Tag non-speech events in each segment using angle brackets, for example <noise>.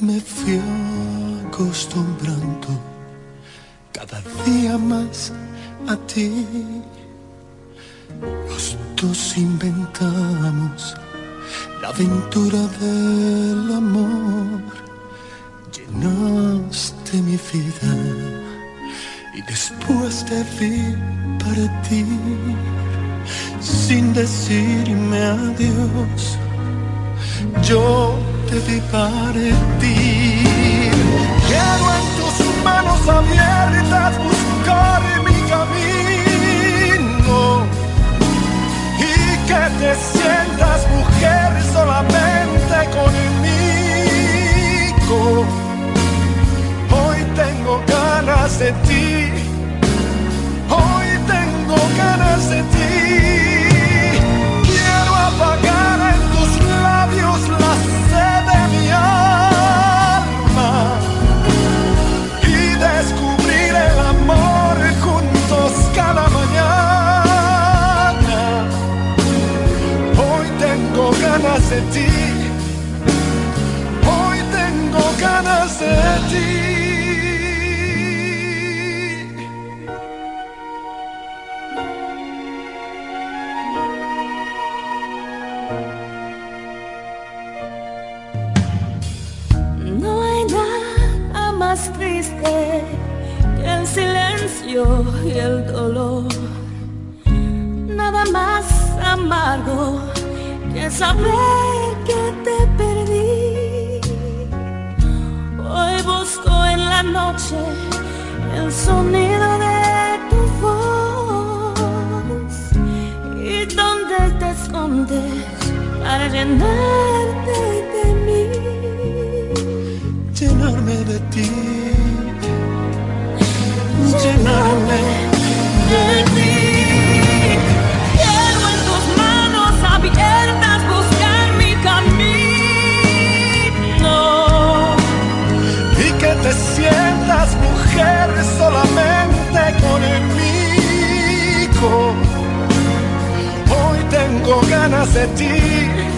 Me fui acostumbrando cada día más a ti. Los dos inventamos la aventura del amor. Llenaste mi vida y después te vi partir sin decirme adiós. Yo te. Quiero en tus manos abiertas buscar mi camino y que te sientas mujer solamente conmigo. Hoy tengo ganas de ti, hoy tengo ganas de ti. Ganas de ti, hoy tengo ganas de ti. No hay nada más triste que el silencio y el dolor. Nada más amargo saber que te perdí. Hoy busco en la noche el sonido de tu voz y donde te escondes para llenarte de mí. llenarme de ti, tengo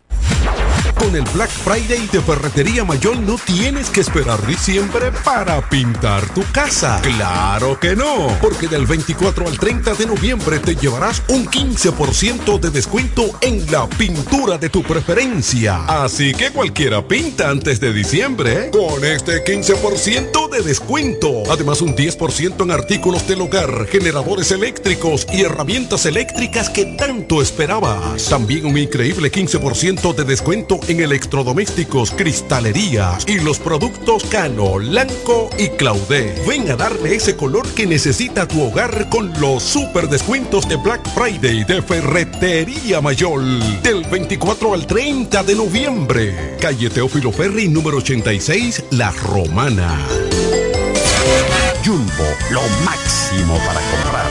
Con el Black Friday de Ferretería Mayor no tienes que esperar diciembre para pintar tu casa. Claro que no, porque del 24 al 30 de noviembre te llevarás un 15% de descuento en la pintura de tu preferencia. Así que cualquiera pinta antes de diciembre con este 15% de descuento. Además un 10% en artículos del hogar, generadores eléctricos y herramientas eléctricas que tanto esperabas. También un increíble 15% de descuento en electrodomésticos, cristalerías y los productos Cano, Lanco y Claudé. Ven a darle ese color que necesita tu hogar con los super descuentos de Black Friday de Ferretería Mayor del 24 al 30 de noviembre. Calle Teófilo Ferri número 86, La Romana. Jumbo, lo máximo para comprar.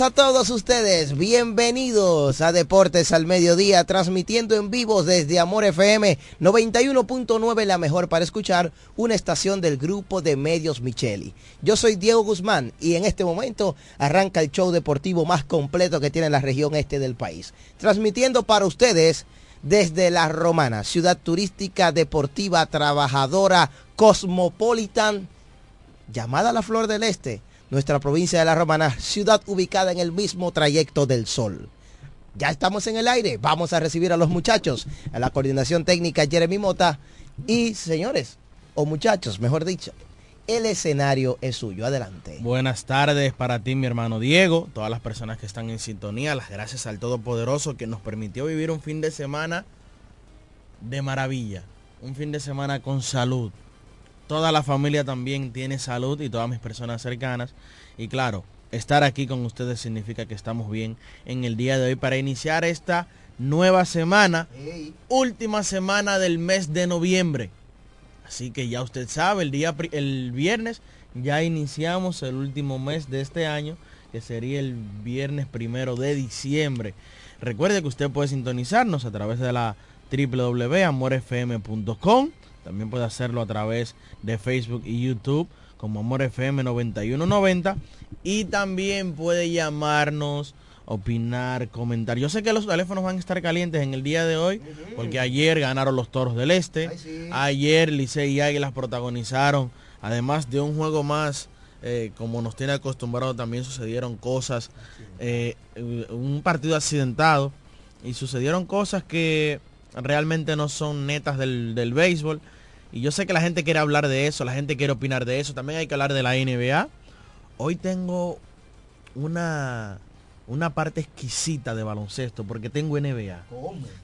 A todos ustedes, bienvenidos a Deportes al Mediodía, transmitiendo en vivo desde Amor FM 91.9, la mejor para escuchar, una estación del grupo de medios Micheli. Yo soy Diego Guzmán y en este momento arranca el show deportivo más completo que tiene la región este del país, transmitiendo para ustedes desde La Romana, ciudad turística, deportiva, trabajadora, cosmopolitan, llamada la Flor del Este nuestra provincia de La Romana, ciudad ubicada en el mismo trayecto del sol. Ya estamos en el aire, vamos a recibir a los muchachos, a la coordinación técnica Jeremy Mota y señores, o muchachos, mejor dicho, el escenario es suyo. Adelante. Buenas tardes para ti, mi hermano Diego, todas las personas que están en sintonía, las gracias al Todopoderoso que nos permitió vivir un fin de semana de maravilla, un fin de semana con salud, toda la familia también tiene salud y todas mis personas cercanas. Y claro, estar aquí con ustedes significa que estamos bien en el día de hoy para iniciar esta nueva semana, última semana del mes de noviembre. Así que ya usted sabe, el día el viernes ya iniciamos el último mes de este año, que sería el viernes primero de diciembre. Recuerde que usted puede sintonizarnos a través de la www.amorfm.com también puede hacerlo a través de Facebook y YouTube como Amor FM 9190. Y también puede llamarnos, opinar, comentar. Yo sé que los teléfonos van a estar calientes en el día de hoy, porque ayer ganaron los Toros del Este. Ayer Licey y Águilas protagonizaron, además de un juego más, eh, como nos tiene acostumbrado, también sucedieron cosas, eh, un partido accidentado, y sucedieron cosas que realmente no son netas del, del béisbol. Y yo sé que la gente quiere hablar de eso, la gente quiere opinar de eso. También hay que hablar de la NBA. Hoy tengo una, una parte exquisita de baloncesto porque tengo NBA.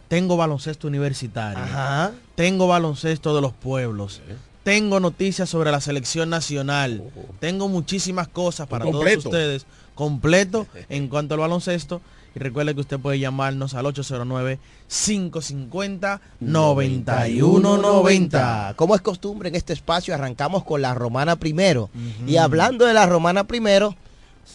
Tengo baloncesto universitario. Tengo baloncesto de los pueblos. Tengo noticias sobre la selección nacional. Oh. Tengo muchísimas cosas para todos ustedes. Completo en cuanto al baloncesto. Y recuerde que usted puede llamarnos al 809-550-9190. Como es costumbre en este espacio, arrancamos con la romana primero. Y hablando de la romana primero,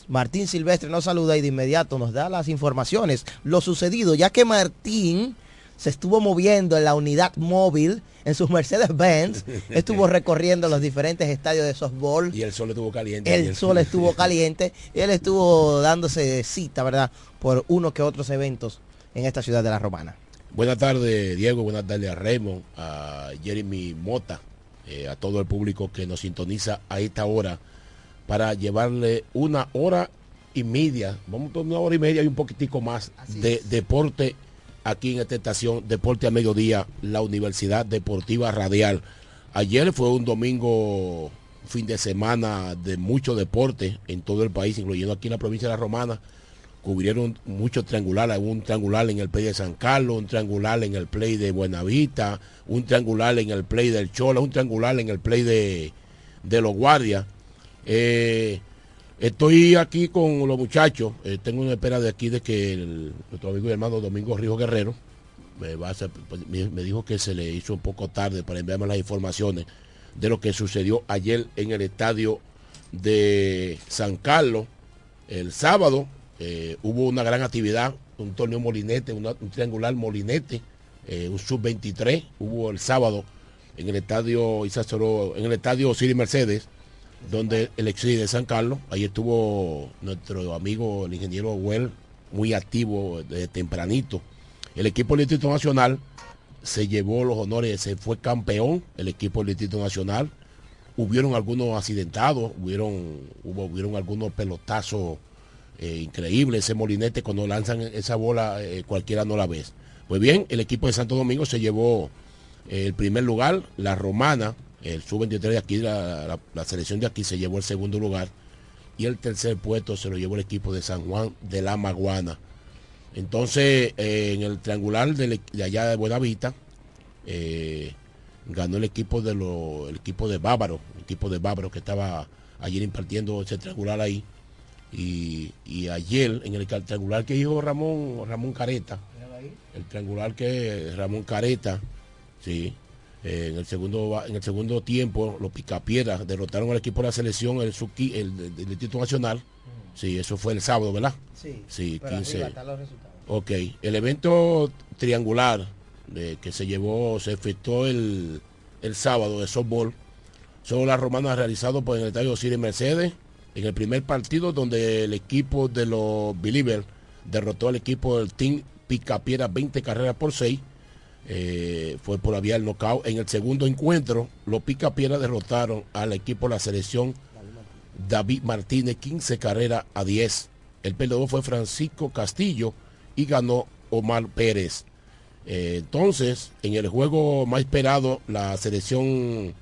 Martín Silvestre nos saluda y de inmediato nos da las informaciones, lo sucedido, ya que Martín se estuvo moviendo en la unidad móvil en sus Mercedes-Benz, <laughs> estuvo recorriendo los diferentes estadios de softball. Y el sol estuvo caliente. El sol estuvo <laughs> caliente y él estuvo dándose cita, ¿verdad? Por uno que otros eventos en esta ciudad de La Romana. Buenas tardes, Diego. Buenas tardes a Raymond, a Jeremy Mota, eh, a todo el público que nos sintoniza a esta hora para llevarle una hora y media, vamos a una hora y media y un poquitico más de deporte aquí en esta estación Deporte a Mediodía, la Universidad Deportiva Radial. Ayer fue un domingo, fin de semana de mucho deporte en todo el país, incluyendo aquí en la provincia de La Romana. Cubrieron muchos triangulares, un triangular en el play de San Carlos, un triangular en el play de Buenavista, un triangular en el play del Chola, un triangular en el play de, de los guardias. Eh, Estoy aquí con los muchachos. Eh, tengo una espera de aquí de que nuestro amigo y hermano Domingo Rijo Guerrero pues, me, dijo que se le hizo un poco tarde para enviarme las informaciones de lo que sucedió ayer en el estadio de San Carlos. El sábado eh, hubo una gran actividad, un torneo molinete, un triangular molinete, eh, un sub-23. Hubo el sábado en el estadio en el estadio Siri Mercedes donde el exilio de San Carlos, ahí estuvo nuestro amigo el ingeniero Well, muy activo de tempranito. El equipo del Distrito Nacional se llevó los honores, se fue campeón el equipo del Distrito Nacional. Hubieron algunos accidentados, hubieron, hubo, hubieron algunos pelotazos eh, increíbles. Ese molinete cuando lanzan esa bola eh, cualquiera no la ves. Pues bien, el equipo de Santo Domingo se llevó eh, el primer lugar, la romana el sub-23 de aquí, la, selección de aquí se llevó el segundo lugar y el tercer puesto se lo llevó el equipo de San Juan de la Maguana. Entonces, en el triangular de, allá de Buenavista, ganó el equipo de lo, el equipo de Bávaro, el equipo de Bávaro que estaba ayer impartiendo ese triangular ahí. Y, ayer en el triangular que dijo Ramón, Ramón Careta, el triangular que Ramón Careta, sí, Eh, en el segundo en el segundo tiempo, los Picapiedras derrotaron al equipo de la selección, el Suki, el, del Distrito Nacional. Sí, eso fue el sábado, ¿verdad? Sí. Sí, pero 15. arriba están los resultados. Ok, el evento triangular eh, que se llevó, se efectuó el, el sábado de softball, son las romanas realizado por el estadio Cire Mercedes, en el primer partido donde el equipo de los Believers derrotó al equipo del Team Picapiedra 20 carreras por 6. eh, fue por la vía del knockout. En el segundo encuentro, los Picapiedra derrotaron al equipo de la selección David Martínez 15 carreras a 10. El perdedor fue Francisco Castillo y ganó Omar Pérez. Eh, entonces, en el juego más esperado, la selección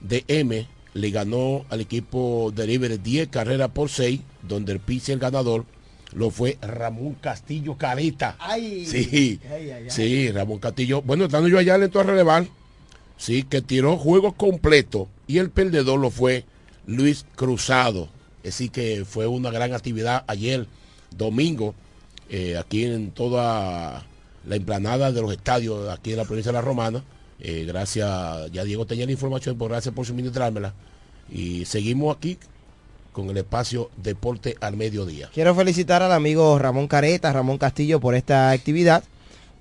de M le ganó al equipo de River 10 carreras por 6, donde el pitcher ganador lo fue Ramón Castillo Careta. Ay, sí, ay, ay, ay. sí, Ramón Castillo. Bueno, estando yo allá le entró a relevar. Sí, que tiró juego completo y el perdedor lo fue Luis Cruzado. Así que fue una gran actividad ayer, domingo, eh, aquí en toda la emplanada de los estadios aquí en la provincia de La Romana. Eh, gracias, ya Diego tenía la información, por gracias por suministrármela. Y seguimos aquí con el espacio Deporte al Mediodía. Quiero felicitar al amigo Ramón Careta, Ramón Castillo por esta actividad,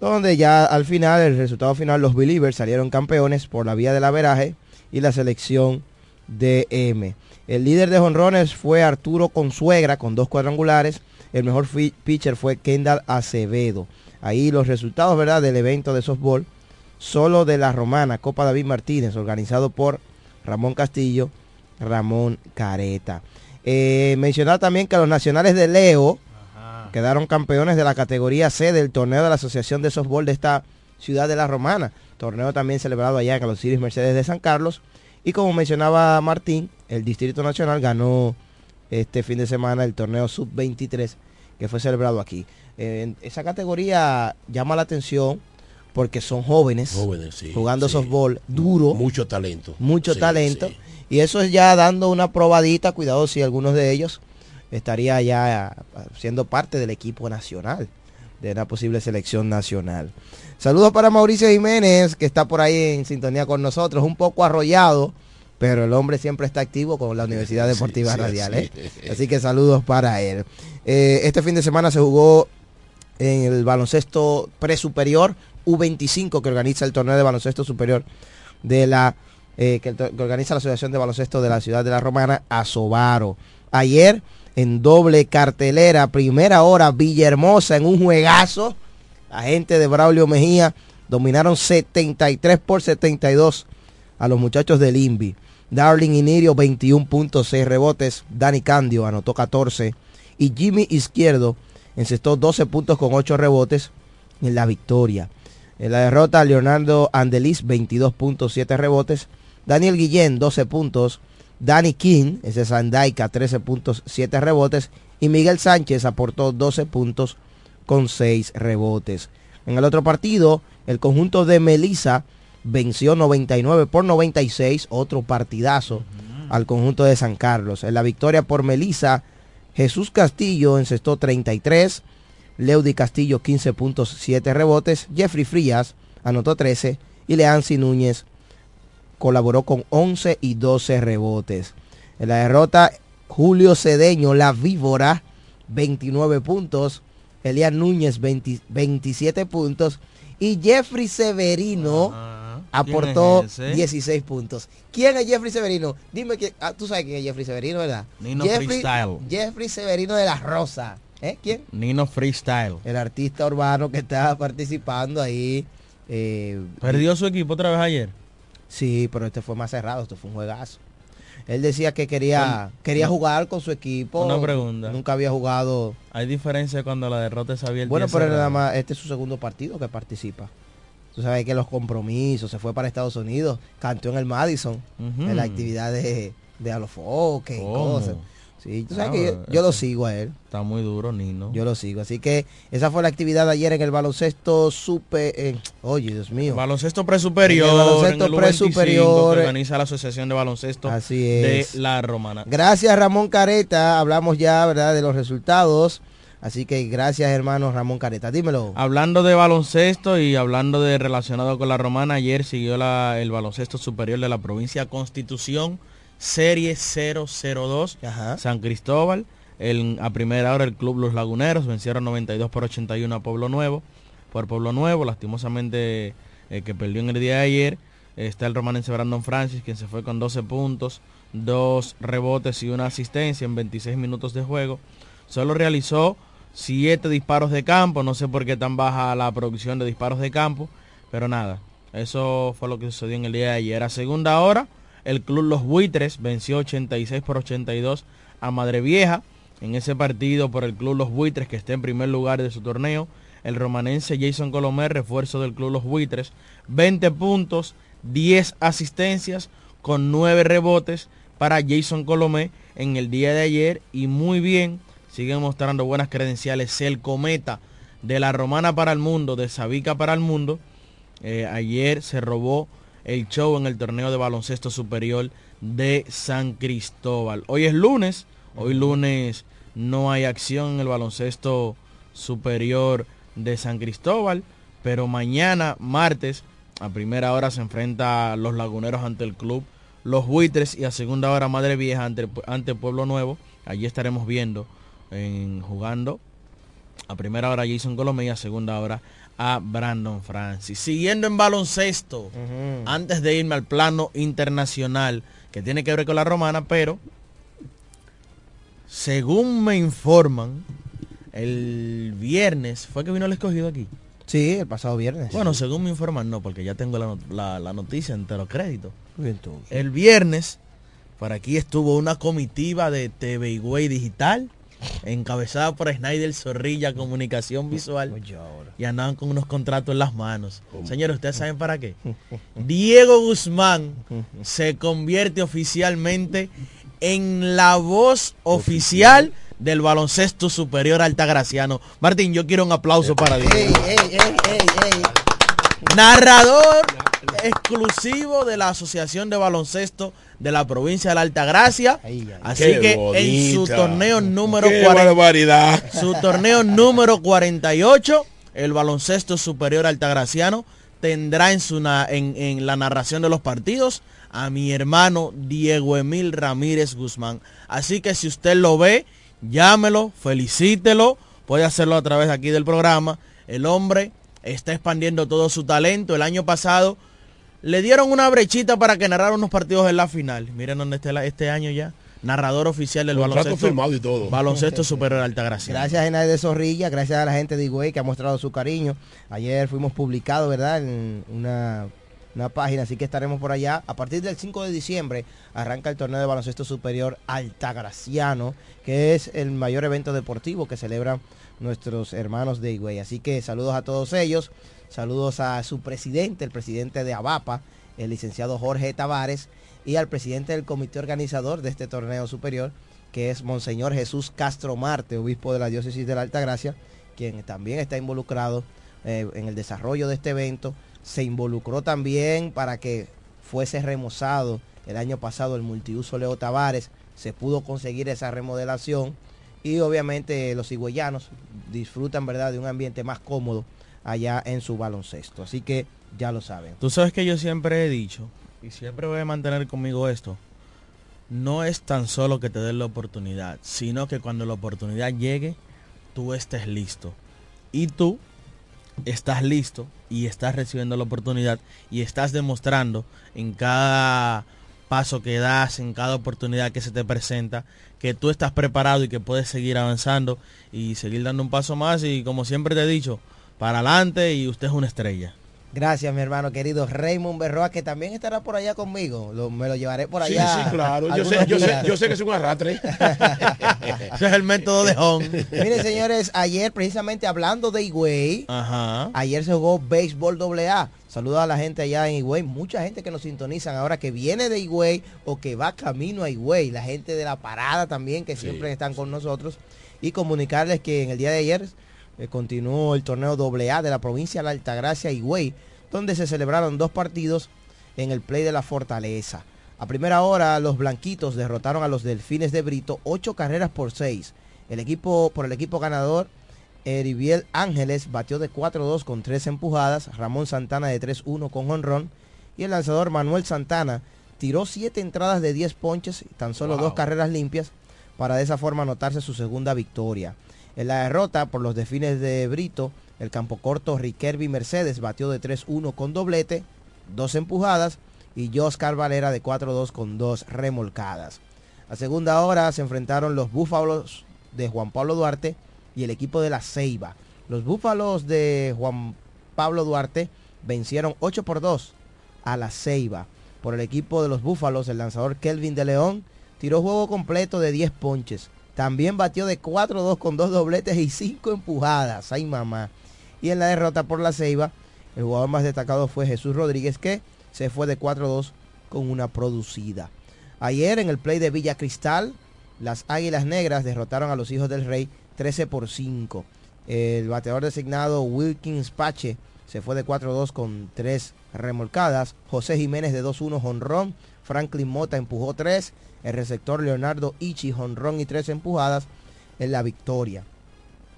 donde ya al final, el resultado final, los Believers salieron campeones por la vía del averaje y la selección de M. El líder de jonrones fue Arturo Consuegra con dos cuadrangulares. El mejor pitcher fue Kendall Acevedo. Ahí los resultados, ¿verdad?, del evento de softball. Solo de la Romana, Copa David Martínez, organizado por Ramón Castillo, Ramón Careta. Eh, mencionar también que los nacionales de Leo quedaron campeones de la categoría C del torneo de la Asociación de Softball de esta ciudad de la Romana. Torneo también celebrado allá en los Iris Mercedes de San Carlos. Y como mencionaba Martín, el Distrito Nacional ganó este fin de semana el torneo Sub-23 que fue celebrado aquí. Eh, esa categoría llama la atención porque son jóvenes, Jóvenes, sí, jugando sí. softball duro, Mucho talento. mucho Sí, talento. Y eso es ya dando una probadita, cuidado si algunos de ellos estaría ya siendo parte del equipo nacional, de una posible selección nacional. Saludos para Mauricio Jiménez, que está por ahí en sintonía con nosotros, un poco arrollado, pero el hombre siempre está activo con la Universidad <laughs> Deportiva sí, Radial. sí. ¿eh? Así que saludos para él. Eh, este fin de semana se jugó en el baloncesto presuperior U25 que organiza el torneo de baloncesto superior de la eh, que, organiza la Asociación de Baloncesto de la Ciudad de la Romana, Asobaro. Ayer en doble cartelera, primera hora, Villahermosa en un juegazo. La gente de Braulio Mejía dominaron 73 por 72 a los muchachos del INVI. Darling Inirio 21.6 rebotes, Dani Candio anotó 14 y Jimmy Izquierdo encestó 12 puntos con 8 rebotes en la victoria. En la derrota, Leonardo Andeliz 22.7 rebotes, Daniel Guillén 12 puntos, Danny King, ese es Sandaika 13.7 rebotes y Miguel Sánchez aportó 12 puntos con 6 rebotes. En el otro partido, el conjunto de Melissa venció 99 por 96, otro partidazo al conjunto de San Carlos. En la victoria por Melissa, Jesús Castillo encestó 33, Leudy Castillo 15.7 rebotes, Jeffrey Frías anotó 13 y Leancy Núñez colaboró con 11 y 12 rebotes. En la derrota, Julio Cedeño, la víbora, 29 puntos, Elias Núñez 20 27 puntos y Jeffrey Severino aportó es ese? 16 puntos. ¿Quién es Jeffrey Severino? Dime que ah, tú sabes quién es Jeffrey Severino, ¿verdad? Nino Jeffrey, Freestyle. Jeffrey Severino de la Rosa. ¿Eh? ¿Quién? Nino Freestyle. El artista urbano que está participando ahí. eh, ¿Perdió su equipo otra vez ayer? Sí, pero este fue más cerrado, esto fue un juegazo. Él decía que quería, quería no. jugar con su equipo. Una pregunta. Nunca había jugado. Hay diferencia cuando la derrota es abierta. Bueno, pero nada más, este es su segundo partido que participa. Tú sabes que los compromisos, se fue para Estados Unidos, cantó en el Madison, en la actividad de, de Alofoque y cosas. Sí, tú sabes que yo, lo sigo a él. Está muy duro, Nino. Yo lo sigo. Así que esa fue la actividad de ayer en el baloncesto super. eh, oye, Dios mío. Baloncesto presuperior. En el baloncesto en el U25 presuperior. que organiza la Asociación de Baloncesto Así de es. La Romana. Gracias Ramón Careta, hablamos ya, ¿verdad?, de los resultados. Así que gracias, hermano Ramón Careta. Dímelo. Hablando de baloncesto y hablando de relacionado con la romana, ayer siguió la, el baloncesto superior de la provincia Constitución, serie 002, San Cristóbal. El, a primera hora el club Los Laguneros vencieron 92 por 81 a Pueblo Nuevo. Por Pueblo Nuevo, lastimosamente eh, que perdió en el día de ayer. Está el romanense Brandon Francis, quien se fue con 12 puntos, dos rebotes y una asistencia en 26 minutos de juego. Solo realizó siete disparos de campo. No sé por qué tan baja la producción de disparos de campo. Pero nada, eso fue lo que sucedió en el día de ayer. A segunda hora, el club Los Buitres venció 86 por 82 a Madre Vieja. En ese partido por el club Los Buitres, que está en primer lugar de su torneo, el romanense Jason Colomer, refuerzo del club Los Buitres, 20 puntos, 10 asistencias con 9 rebotes para Jason Colomé en el día de ayer y muy bien sigue mostrando buenas credenciales. El cometa de la Romana para el Mundo, de Sabica para el Mundo, eh, ayer se robó el show en el torneo de baloncesto superior de San Cristóbal. Hoy es lunes, hoy lunes no hay acción en el baloncesto superior de San Cristóbal, pero mañana, martes, a primera hora se enfrenta los laguneros ante el club Los Buitres y a segunda hora Madre Vieja ante, ante Pueblo Nuevo. Allí estaremos viendo en, jugando a primera hora Jason Colomé y a segunda hora a Brandon Francis. Siguiendo en baloncesto, antes de irme al plano internacional, que tiene que ver con la romana, pero según me informan, el viernes, ¿fue que vino el escogido aquí? Sí, el pasado viernes. Bueno, según me informan, no, porque ya tengo la, la, la noticia entero crédito. El viernes, por aquí estuvo una comitiva de TV Way Digital encabezada por Snyder Zorrilla Comunicación Visual y andaban con unos contratos en las manos. Señores, ¿ustedes saben para qué? <laughs> Diego Guzmán se convierte oficialmente en la voz oficial del baloncesto superior altagraciano. Martín, yo quiero un aplauso para Diego. Narrador exclusivo de la Asociación de Baloncesto de la provincia de la Altagracia. Así que en su torneo número 40, <laughs> su torneo número 48, el baloncesto superior altagraciano tendrá en, su en, en la narración de los partidos a mi hermano Diego Emil Ramírez Guzmán. Así que si usted lo ve, llámelo, felicítelo, puede hacerlo a través aquí del programa. El hombre está expandiendo todo su talento. El año pasado le dieron una brechita para que narrara unos partidos en la final. Miren dónde está este año ya. Narrador oficial del baloncesto. firmado y todo. Baloncesto <laughs> Superior Altagracia. Gracias a de Zorrilla, gracias a la gente de Higüey que ha mostrado su cariño. Ayer fuimos publicados, ¿verdad? En una, una página, así que estaremos por allá. A partir del 5 de diciembre arranca el torneo de baloncesto superior Altagraciano, que es el mayor evento deportivo que celebran nuestros hermanos de Higüey. Así que saludos a todos ellos. Saludos a su presidente, el presidente de ABAPA, el licenciado Jorge Tavares, y al presidente del comité organizador de este torneo superior, que es Monseñor Jesús Castro Marte, obispo de la diócesis de la Altagracia, quien también está involucrado eh, en el desarrollo de este evento. Se involucró también para que fuese remozado el año pasado el multiuso Leo Tavares. Se pudo conseguir esa remodelación y obviamente los cigüeyanos disfrutan verdad de un ambiente más cómodo allá en su baloncesto. Así que ya lo saben. Tú sabes que yo siempre he dicho, y siempre voy a mantener conmigo esto, no es tan solo que te den la oportunidad, sino que cuando la oportunidad llegue, tú estés listo. Y tú estás listo y estás recibiendo la oportunidad y estás demostrando en cada paso que das, en cada oportunidad que se te presenta, que tú estás preparado y que puedes seguir avanzando y seguir dando un paso más. Y como siempre te he dicho, para adelante y usted es una estrella. Gracias, mi hermano querido Raymond Berroa, que también estará por allá conmigo. me lo llevaré por allá. Sí, sí, claro. Yo sé, yo, sé, yo sé, que es un arrastre. <laughs> Ese es el método de Hong. Miren, señores, ayer, precisamente hablando de Higüey, ayer se jugó béisbol AA. Saludos a la gente allá en Higüey. Mucha gente que nos sintonizan ahora que viene de Higüey o que va camino a Higüey. La gente de la parada también, que siempre están con nosotros. Y comunicarles que en el día de ayer eh, continuó el torneo AA de la provincia de la Altagracia y Higüey, donde se celebraron dos partidos en el play de la Fortaleza. A primera hora, los blanquitos derrotaron a los delfines de Brito ocho carreras por seis. El equipo, por el equipo ganador, Eriviel Ángeles batió de 4-2 con 3 empujadas, Ramón Santana de 3-1 con honrón y el lanzador Manuel Santana tiró 7 entradas de 10 ponches y tan solo dos carreras limpias para de esa forma anotarse su segunda victoria. En la derrota por los defines de Brito, el campo corto Riquelme Mercedes batió de 3-1 con doblete, dos empujadas y Joscar Valera de 4-2 con dos remolcadas. A segunda hora se enfrentaron los Búfalos de Juan Pablo Duarte y el equipo de la Ceiba. Los Búfalos de Juan Pablo Duarte vencieron 8 por 2 a la Ceiba. Por el equipo de los Búfalos, el lanzador Kelvin de León tiró juego completo de 10 ponches. También batió de 4-2 con dos dobletes y 5 empujadas. Ay mamá. Y en la derrota por la Ceiba, el jugador más destacado fue Jesús Rodríguez que se fue de 4-2 con una producida. Ayer en el play de Villa Cristal, las Águilas Negras derrotaron a los Hijos del Rey 13 por 5. El bateador designado Wilkins Pache se fue de 4-2 con 3 remolcadas. José Jiménez de 2-1 jonrón. Franklin Mota empujó 3. El receptor Leonardo Ichi jonrón y 3 empujadas en la victoria.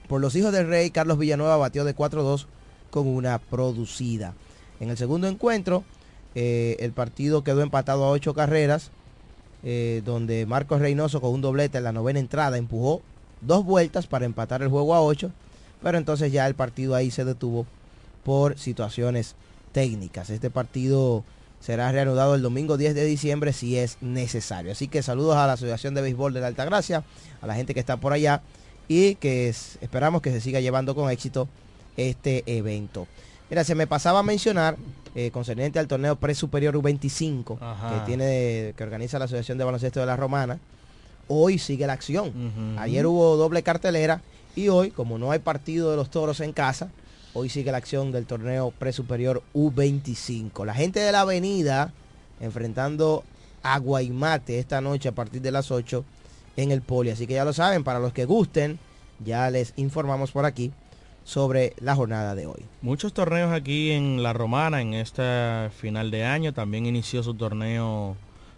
Por los hijos del rey, Carlos Villanueva batió de 4-2 con una producida. En el segundo encuentro, eh, el partido quedó empatado a 8 carreras, eh, donde Marcos Reynoso con un doblete en la novena entrada empujó dos vueltas para empatar el juego a 8, pero entonces ya el partido ahí se detuvo por situaciones técnicas. Este partido será reanudado el domingo 10 de diciembre si es necesario. Así que saludos a la Asociación de Béisbol de la Altagracia, a la gente que está por allá y que esperamos que se siga llevando con éxito este evento. Mira, se me pasaba a mencionar eh, concerniente al torneo pre-superior U25 que tiene que organiza la Asociación de Baloncesto de la Romana. Hoy sigue la acción. Ayer hubo doble cartelera y hoy, como no hay partido de los toros en casa, hoy sigue la acción del torneo pre-superior U25. La gente de la avenida enfrentando a Guaymate esta noche a partir de las 8 en el poli. Así que ya lo saben, para los que gusten, ya les informamos por aquí sobre la jornada de hoy. Muchos torneos aquí en La Romana en este final de año. También inició su torneo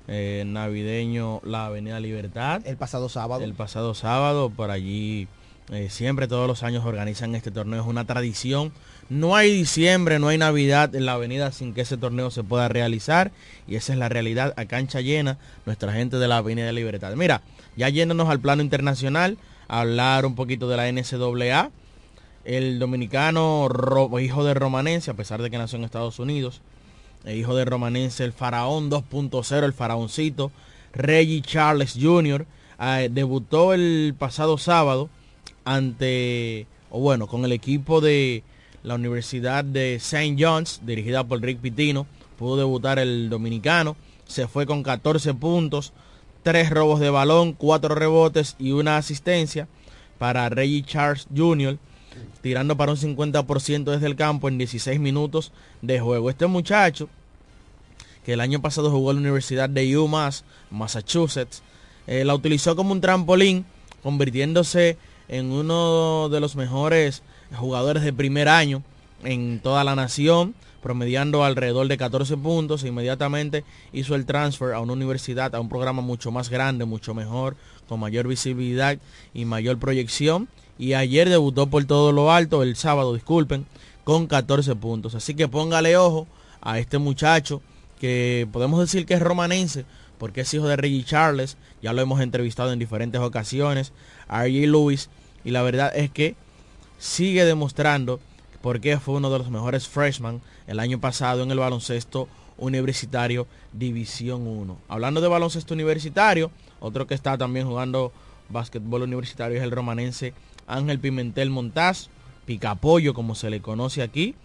eh, navideño la Avenida Libertad. El pasado sábado. El pasado sábado, por allí eh, siempre todos los años organizan este torneo, es una tradición. No hay diciembre, no hay Navidad en la avenida sin que ese torneo se pueda realizar. Y esa es la realidad a cancha llena, nuestra gente de la Avenida Libertad. Mira, ya yéndonos al plano internacional, hablar un poquito de la NCAA. El dominicano hijo de Romanense, a pesar de que nació en Estados Unidos, el hijo de Romanense, el faraón 2.0, el faraoncito, Reggie Charles Jr., eh, debutó el pasado sábado ante, o bueno, con el equipo de la Universidad de St. John's, dirigida por Rick Pitino. Pudo debutar el dominicano. Se fue con 14 puntos, 3 robos de balón, 4 rebotes y una asistencia para Reggie Charles Jr tirando para un 50% desde el campo en 16 minutos de juego. Este muchacho, que el año pasado jugó en la Universidad de UMass, Massachusetts, eh, la utilizó como un trampolín, convirtiéndose en uno de los mejores jugadores de primer año en toda la nación, promediando alrededor de 14 puntos. E inmediatamente hizo el transfer a una universidad, a un programa mucho más grande, mucho mejor, con mayor visibilidad y mayor proyección y ayer debutó por todo lo alto, el sábado, disculpen, con 14 puntos. Así que póngale ojo a este muchacho que podemos decir que es romanense porque es hijo de Reggie Charles, ya lo hemos entrevistado en diferentes ocasiones, a. Lewis, y la verdad es que sigue demostrando por qué fue uno de los mejores freshmen el año pasado en el baloncesto universitario División 1. Hablando de baloncesto universitario, otro que está también jugando básquetbol universitario es el romanense Ángel Pimentel Montaz, Picapollo como se le conoce aquí.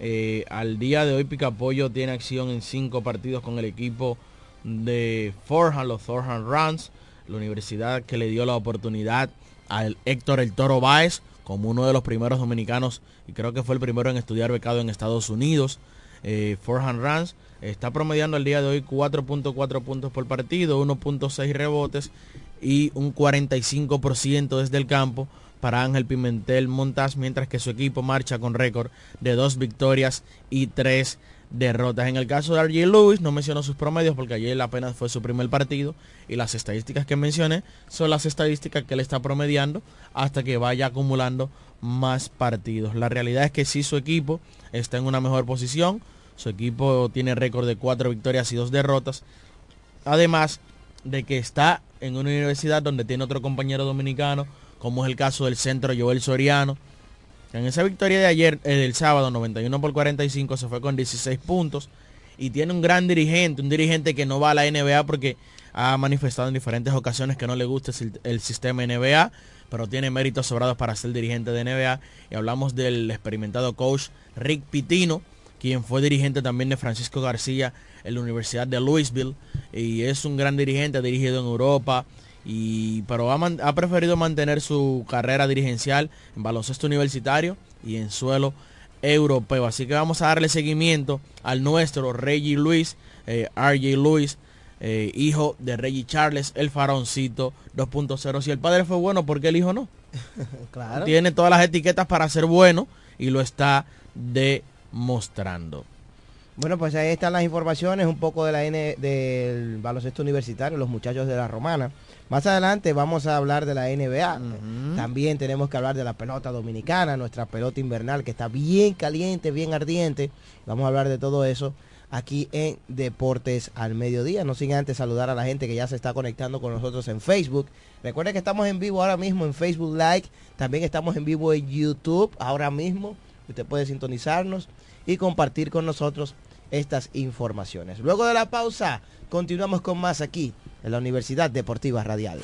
Eh, al día de hoy Picapollo tiene acción en cinco partidos con el equipo de Forhan, los Forhan Runs, la universidad que le dio la oportunidad al Héctor El Toro Báez como uno de los primeros dominicanos y creo que fue el primero en estudiar becado en Estados Unidos. Eh, Forhan Runs está promediando al día de hoy 4.4 puntos por partido, 1.6 rebotes y un 45% desde el campo para Ángel Pimentel Montas, mientras que su equipo marcha con récord de dos victorias y tres derrotas. En el caso de RJ Lewis, no menciono sus promedios porque ayer apenas fue su primer partido y las estadísticas que mencioné son las estadísticas que él está promediando hasta que vaya acumulando más partidos. La realidad es que sí su equipo está en una mejor posición. Su equipo tiene récord de cuatro victorias y dos derrotas. Además de que está en una universidad donde tiene otro compañero dominicano, como es el caso del centro Joel Soriano. En esa victoria de ayer, el del sábado, 91 por 45, se fue con 16 puntos. Y tiene un gran dirigente, un dirigente que no va a la NBA porque ha manifestado en diferentes ocasiones que no le gusta el sistema NBA, pero tiene méritos sobrados para ser dirigente de NBA. Y hablamos del experimentado coach Rick Pitino, quien fue dirigente también de Francisco García en la Universidad de Louisville. Y es un gran dirigente, ha dirigido en Europa, y, pero ha, ha, preferido mantener su carrera dirigencial en baloncesto universitario y en suelo europeo. Así que vamos a darle seguimiento al nuestro Reggie Luis, eh, RJ Luis, eh, hijo de Reggie Charles, el faroncito 2.0. Si el padre fue bueno, ¿por qué el hijo no? <laughs> claro. Tiene todas las etiquetas para ser bueno y lo está demostrando. Bueno, pues ahí están las informaciones, un poco de la N del baloncesto universitario, los muchachos de la Romana. Más adelante vamos a hablar de la NBA. También tenemos que hablar de la pelota dominicana, nuestra pelota invernal que está bien caliente, bien ardiente. Vamos a hablar de todo eso aquí en Deportes al Mediodía. No sin antes saludar a la gente que ya se está conectando con nosotros en Facebook. Recuerden que estamos en vivo ahora mismo en Facebook Live. También estamos en vivo en YouTube ahora mismo. Usted puede sintonizarnos y compartir con nosotros estas informaciones. Luego de la pausa, continuamos con más aquí en la Universidad Deportiva Radial.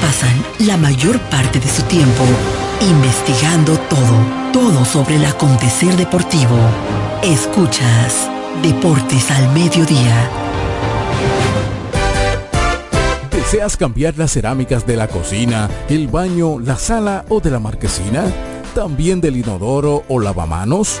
Pasan la mayor parte de su tiempo investigando todo, todo sobre el acontecer deportivo. Escuchas Deportes al Mediodía. ¿Deseas cambiar las cerámicas de la cocina, el baño, la sala o de la marquesina? ¿También del inodoro o lavamanos?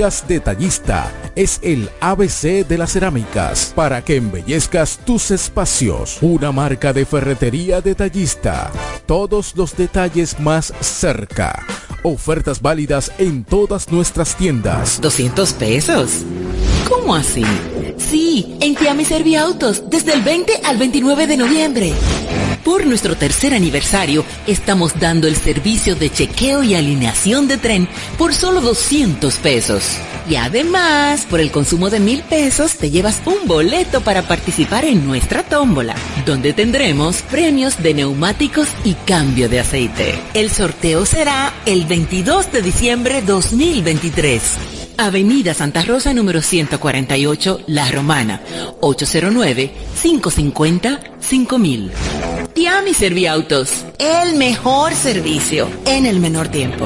Detallista es el ABC de las cerámicas para que embellezcas tus espacios. Una marca de ferretería detallista. Todos los detalles más cerca. Ofertas válidas en todas nuestras tiendas. ¿200 pesos? ¿Cómo así? Sí, en Tiami Serviautos, desde el 20 al 29 de noviembre. Por nuestro tercer aniversario, estamos dando el servicio de chequeo y alineación de tren por solo 200 pesos. Y además, por el consumo de mil pesos, te llevas un boleto para participar en nuestra tómbola, donde tendremos premios de neumáticos y cambio de aceite. El sorteo será el 22 de diciembre 2023. Avenida Santa Rosa número 148, La Romana, 809-550-5000. Tiami Serviautos, el mejor servicio en el menor tiempo.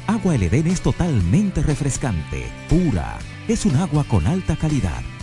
Agua El Edén es totalmente refrescante, pura. Es un agua con alta calidad,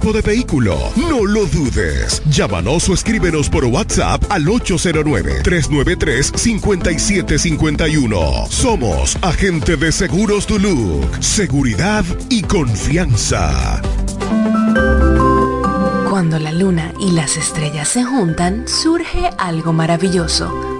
de vehículo, no lo dudes. Llámanos o escríbenos por WhatsApp al 809-393-5751. Somos Agente de Seguros Duluc. Seguridad y confianza. Cuando la luna y las estrellas se juntan, surge algo maravilloso.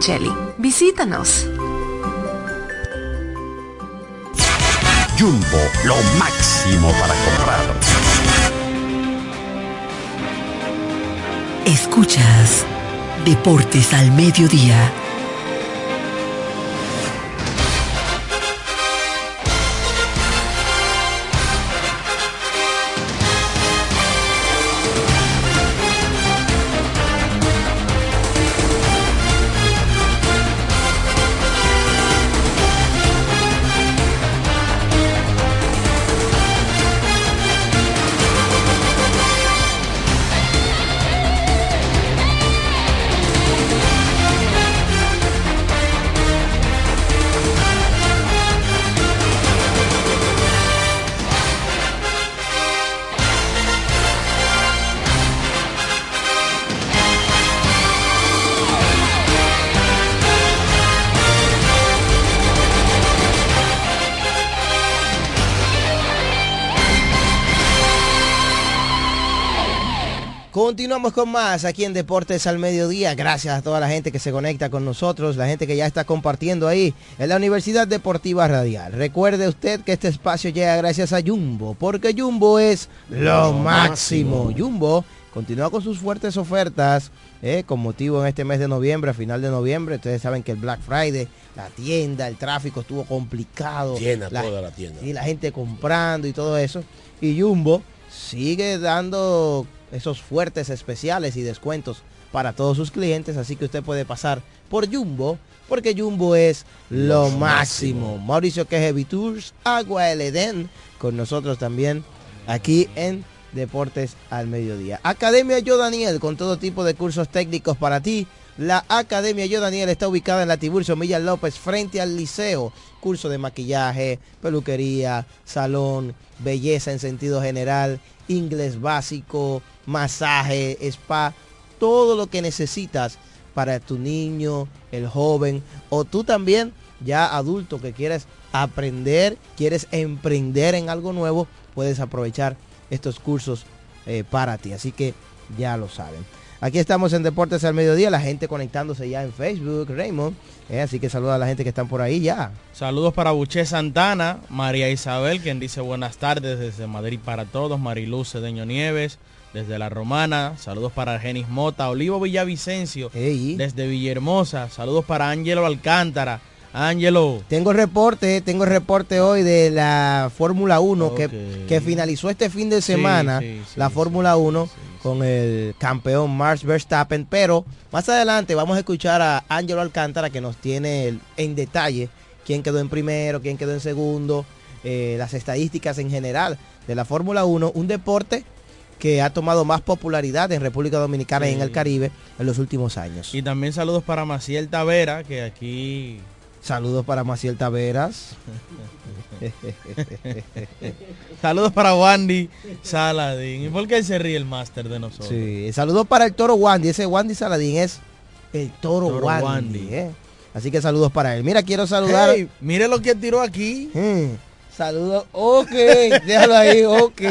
Visítanos. Jumbo, lo máximo para comprar. Escuchas Deportes al Mediodía. Continuamos con más aquí en Deportes al Mediodía. Gracias a toda la gente que se conecta con nosotros, la gente que ya está compartiendo ahí en la Universidad Deportiva Radial. Recuerde usted que este espacio llega gracias a Jumbo, porque Jumbo es lo máximo. Jumbo continúa con sus fuertes ofertas eh, con motivo en este mes de noviembre, a final de noviembre. Ustedes saben que el Black Friday, la tienda, el tráfico estuvo complicado. Llena toda la tienda. Y la gente comprando y todo eso. Y Jumbo sigue dando esos fuertes especiales y descuentos para todos sus clientes, así que usted puede pasar por Jumbo, porque Jumbo es lo máximo. Mauricio Quejevi Tours, Agua El Edén, con nosotros también aquí en Deportes al Mediodía. Academia Yo Daniel, con todo tipo de cursos técnicos para ti. La Academia Yo Daniel está ubicada en la Tiburcio Milla López frente al liceo. Curso de maquillaje, peluquería, salón, belleza en sentido general, inglés básico, masaje, spa, todo lo que necesitas para tu niño, el joven o tú también ya adulto que quieres aprender, quieres emprender en algo nuevo, puedes aprovechar estos cursos eh, para ti. Así que ya lo saben. Aquí estamos en Deportes al Mediodía, la gente conectándose ya en Facebook, Raymond. eh, así que saluda a la gente que están por ahí ya. Saludos para Buché Santana, María Isabel, quien dice buenas tardes desde Madrid para todos, Mariluz Cedeño Nieves, desde La Romana, saludos para Genis Mota, Olivo Villavicencio, desde Villahermosa, saludos para Ángelo Alcántara, Ángelo. Tengo reporte, tengo reporte hoy de la Fórmula 1 que, que finalizó este fin de semana, sí, sí, la Fórmula 1 con el campeón Max Verstappen, pero más adelante vamos a escuchar a Ángelo Alcántara que nos tiene en detalle quién quedó en primero, quién quedó en segundo, eh, las estadísticas en general de la Fórmula 1, un deporte que ha tomado más popularidad en República Dominicana y en el Caribe en los últimos años. Y también saludos para Maciel Tavera, que aquí... Saludos para Maciel Taveras. saludos para Wandy Saladín. ¿Y por qué se ríe el máster de nosotros? Sí, saludos para el toro Wandy. Ese Wandy Saladín es el toro, Toro Wandy. Wandy. ¿eh? Así que saludos para él. Mira, quiero saludar. Hey, mire lo que tiró aquí. Mm, saludos. Ok, déjalo ahí. Ok.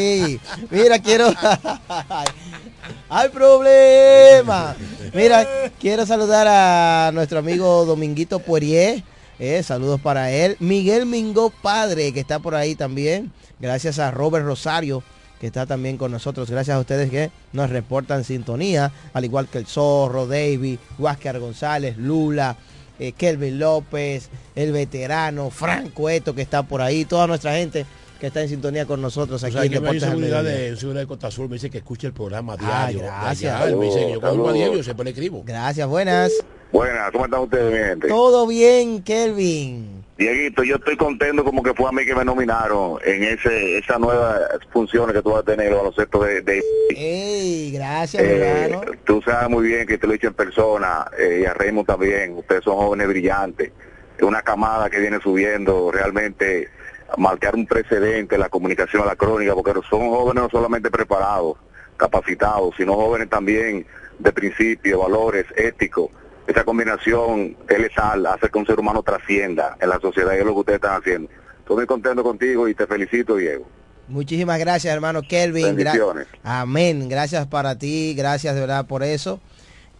Mira, quiero. <laughs> Hay problema. Mira, quiero saludar a nuestro amigo Dominguito Poirier. Eh, saludos para él. Miguel Mingo Padre, que está por ahí también. Gracias a Robert Rosario, que está también con nosotros. Gracias a ustedes que nos reportan sintonía. Al igual que el Zorro, David, Huáscar González, Lula, eh, Kelvin López, el veterano, Franco Eto, que está por ahí. Toda nuestra gente que está en sintonía con nosotros O aquí sea, en Deportes seguridad de, seguridad de Costa Azul me dice que escuche el programa Ah, diario. gracias. allá. Él me dice que yo conozco a Saludos. Diego, yo siempre le escribo. Gracias, buenas. Buenas, ¿cómo están ustedes, mi gente? Todo bien, Kelvin. Dieguito, yo estoy contento como que fue a mí que me nominaron en ese esa nueva funciones que tú vas a tener en el baloncesto de, de Ey, gracias, Eh, hermano. tú sabes muy bien que te lo he dicho en persona eh, y a Raymond también. Ustedes son jóvenes brillantes. Es una camada que viene subiendo realmente a marcar un precedente en la comunicación, la crónica, porque son jóvenes no solamente preparados, capacitados, sino jóvenes también de principios, valores, éticos. Esa combinación es letal, hace que un ser humano trascienda en la sociedad y es lo que ustedes están haciendo. Estoy muy contento contigo y te felicito, Diego. Muchísimas gracias, hermano Kelvin. Gra- Bendiciones. Amén. Gracias para ti, gracias de verdad por eso.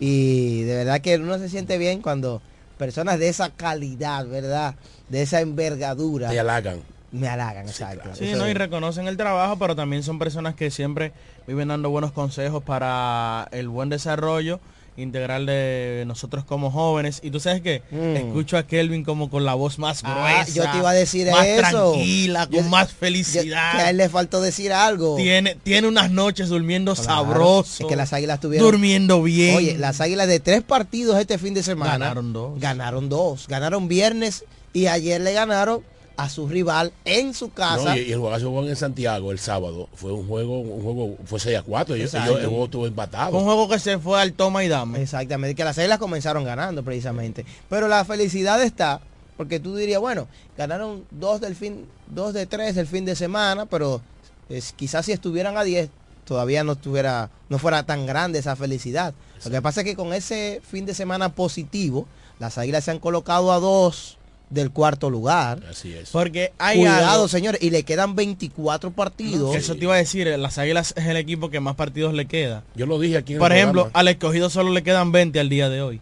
Y de verdad que uno se siente bien cuando personas de esa calidad, ¿verdad? De esa envergadura. Te halagan. Me halagan, exacto. Sí, Eso no, y reconocen el trabajo, pero también son personas que siempre viven dando buenos consejos para el buen desarrollo integral de nosotros como jóvenes. Y tú sabes que Mm. escucho a Kelvin como con la voz más Ah, gruesa. yo te iba a decir más eso. tranquila, con Yo- más Yo- felicidad. que a él le faltó decir algo. tiene, tiene unas noches durmiendo Claro, sabroso. Es que las águilas tuvieron. Durmiendo bien. Oye, las águilas de tres partidos este fin de semana. Ganaron dos. Ganaron dos. Ganaron viernes y ayer le ganaron a su rival en su casa. No, y, y el juegazo jugó en Santiago el sábado. Fue un juego, un juego, fue 6 a 4. Ellos, Exacto. ellos- el juego estuvo empatado. Un juego que se fue al toma y dame. Exactamente, que las águilas comenzaron ganando precisamente. Pero la felicidad está, porque tú dirías, bueno, ganaron dos del fin, dos de tres del fin de semana, pero es, quizás si estuvieran a 10 todavía no estuviera, no fuera tan grande esa felicidad. Lo que pasa es que con ese fin de semana positivo, las águilas se han colocado a dos del cuarto lugar. Así es. Porque hay Cuidado, algo- señores, y le quedan 24 partidos. Eso te iba a decir, las Águilas es el equipo que más partidos le queda. Yo lo dije aquí en el Por ejemplo, programa. al escogido solo le quedan 20 al día de hoy.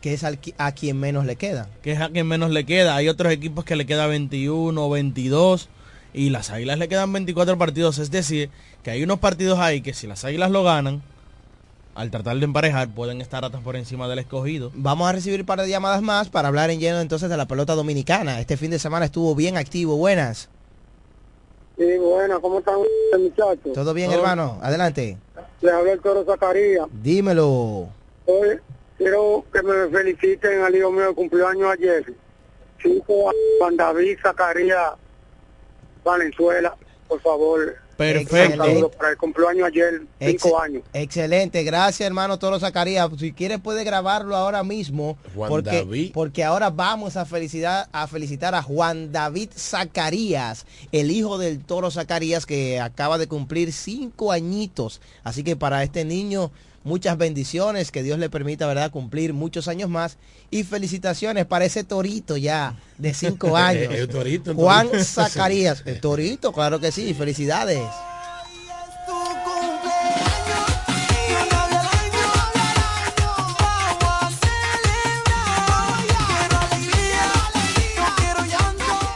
Que es al a quien menos le queda. Que es a quien menos le queda. Hay otros equipos que le queda 21, 22. Y las Águilas le quedan 24 partidos. Es decir, que hay unos partidos ahí que si las Águilas lo ganan, al tratar de emparejar, pueden estar hasta por encima del escogido. Vamos a recibir un par de llamadas más para hablar en lleno entonces de la pelota dominicana. Este fin de semana estuvo bien activo. Buenas. Sí, bueno, ¿cómo están ustedes, muchachos? ¿Todo bien, hermano? Adelante. Les habla el toro Zacarías. Dímelo. Hoy quiero que me feliciten al hijo mío de cumpleaños ayer. Cinco Juan David Zacarías Valenzuela, por favor. Perfecto. Saludos para el cumpleaños ayer, cinco Ex- años. Excelente, gracias hermano Toro Zacarías. Si quieres puede grabarlo ahora mismo. Juan porque, David. porque ahora vamos a felicitar, a felicitar a Juan David Zacarías, el hijo del Toro Zacarías que acaba de cumplir cinco añitos. Así que para este niño muchas bendiciones, que Dios le permita, ¿verdad?, cumplir muchos años más. Y felicitaciones para ese torito ya de cinco <laughs> años. El torito, el Juan torito. Zacarías, el torito, claro que sí, felicidades.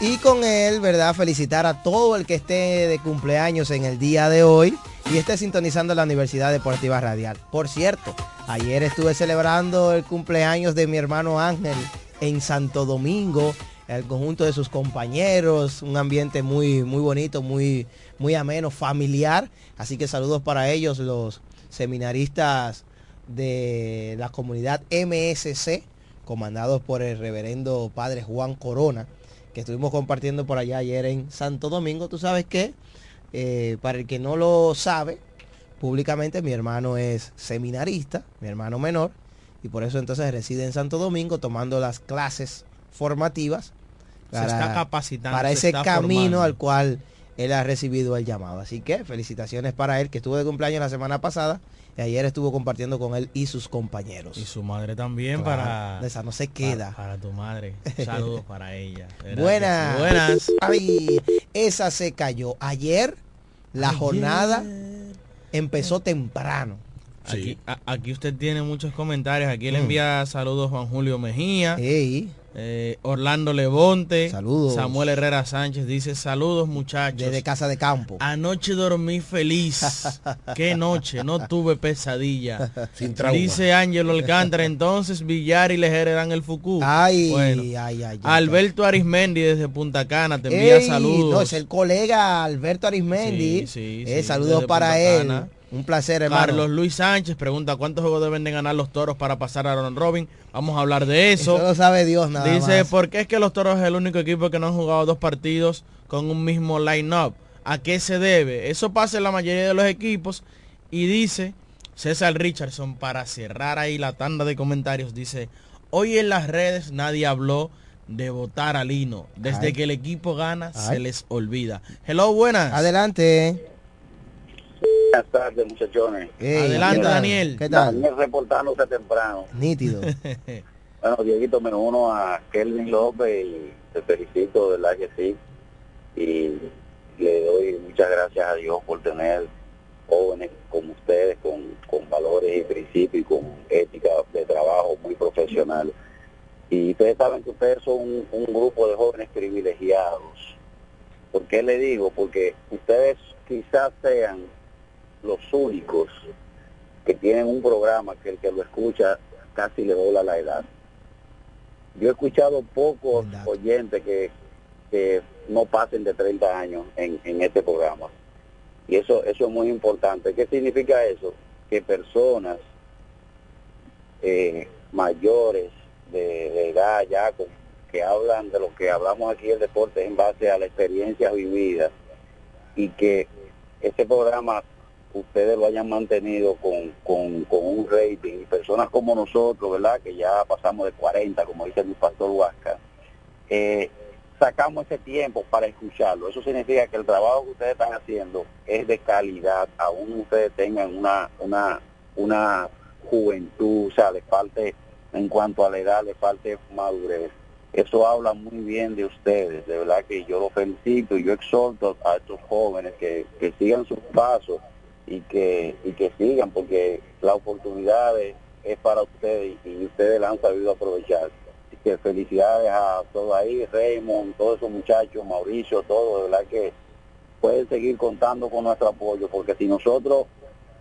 Y con él, ¿verdad? Felicitar a todo el que esté de cumpleaños en el día de hoy y esté sintonizando la Universidad Deportiva Radial. Por cierto, ayer estuve celebrando el cumpleaños de mi hermano Ángel en Santo Domingo, el conjunto de sus compañeros, un ambiente muy, muy bonito, muy, muy ameno, familiar. Así que saludos para ellos, los seminaristas de la comunidad MSC, comandados por el reverendo padre Juan Corona, que estuvimos compartiendo por allá ayer en Santo Domingo. Tú sabes que, eh, para el que no lo sabe, públicamente mi hermano es seminarista, mi hermano menor, y por eso entonces reside en Santo Domingo tomando las clases formativas Se está capacitando, para se ese está camino formando. al cual él ha recibido el llamado. Así que felicitaciones para él, que estuvo de cumpleaños la semana pasada ayer estuvo compartiendo con él y sus compañeros. Y su madre también Claro, para... de esa no se queda. Para, para tu madre. Saludos <laughs> para ella. ¿Verdad que Buenas. Buenas. Ay, esa se cayó. Ayer la Ayer. jornada empezó temprano. Aquí, a- aquí usted tiene muchos comentarios. Aquí le Mm. envía saludos Juan Julio Mejía. Ey, eh, Orlando Levonte. Saludos. Samuel Herrera Sánchez dice saludos muchachos. desde casa de campo. Anoche dormí feliz. <laughs> Qué noche, no tuve pesadilla. <laughs> Sin trauma. Dice Ángelo Alcántara, entonces Villar y Lejer eran el Fucú. Ay, Bueno. ay, ay. Alberto Arismendi desde Punta Cana te envía Ey, saludos. No, es el colega Alberto Arismendi. Sí, sí, Eh, sí, saludos para Punta él. Cana. Un placer, hermano. Carlos Luis Sánchez pregunta cuántos juegos deben de ganar los toros para pasar a Ron Robin. Vamos a hablar de eso. Eso lo sabe Dios nada Dice, más. ¿por qué es que los toros es el único equipo que no han jugado dos partidos con un mismo line-up? ¿A qué se debe? Eso pasa en la mayoría de los equipos. Y dice César Richardson, para cerrar ahí la tanda de comentarios, dice, hoy en las redes nadie habló de votar a Lino. Desde Ay. que el equipo gana, se les olvida. Hello, buenas. Adelante. Buenas tardes, muchachones. Ey, Adelante. Daniel. ¿Qué tal? Daniel reportándose temprano. Nítido. <laughs> Bueno, Dieguito, me uno a Kelvin López y te felicito, de verdad que sí. Y le doy muchas gracias a Dios por tener jóvenes como ustedes, con, con valores y principios y con ética de trabajo muy profesional. Y ustedes saben que ustedes son un, un grupo de jóvenes privilegiados. ¿Por qué le digo? Porque ustedes quizás sean los únicos que tienen un programa que el que lo escucha casi le dobla la edad. Yo he escuchado pocos oyentes que, que no pasen de 30 años en, en este programa. Y eso, eso es muy importante. ¿Qué significa eso? Que personas eh, mayores de, de edad ya con- que hablan de lo que hablamos aquí el deporte en base a la experiencia vivida y que este programa ustedes lo hayan mantenido con, con, un rating y personas como nosotros, ¿verdad? Que ya pasamos de 40, como dice mi pastor Huasca, eh, sacamos ese tiempo para escucharlo. Eso significa que el trabajo que ustedes están haciendo es de calidad, aún ustedes tengan una, una, una juventud, o sea, les falte, en cuanto a la edad, les falte madurez. Eso habla muy bien de ustedes, de verdad que yo los felicito y yo exhorto a estos jóvenes que, que sigan sus pasos y que, y que sigan, porque la oportunidad es, para ustedes y ustedes la han sabido aprovechar. Así que felicidades a todos ahí, Raymond, todos esos muchachos, Mauricio, todos, de verdad que pueden seguir contando con nuestro apoyo, porque si nosotros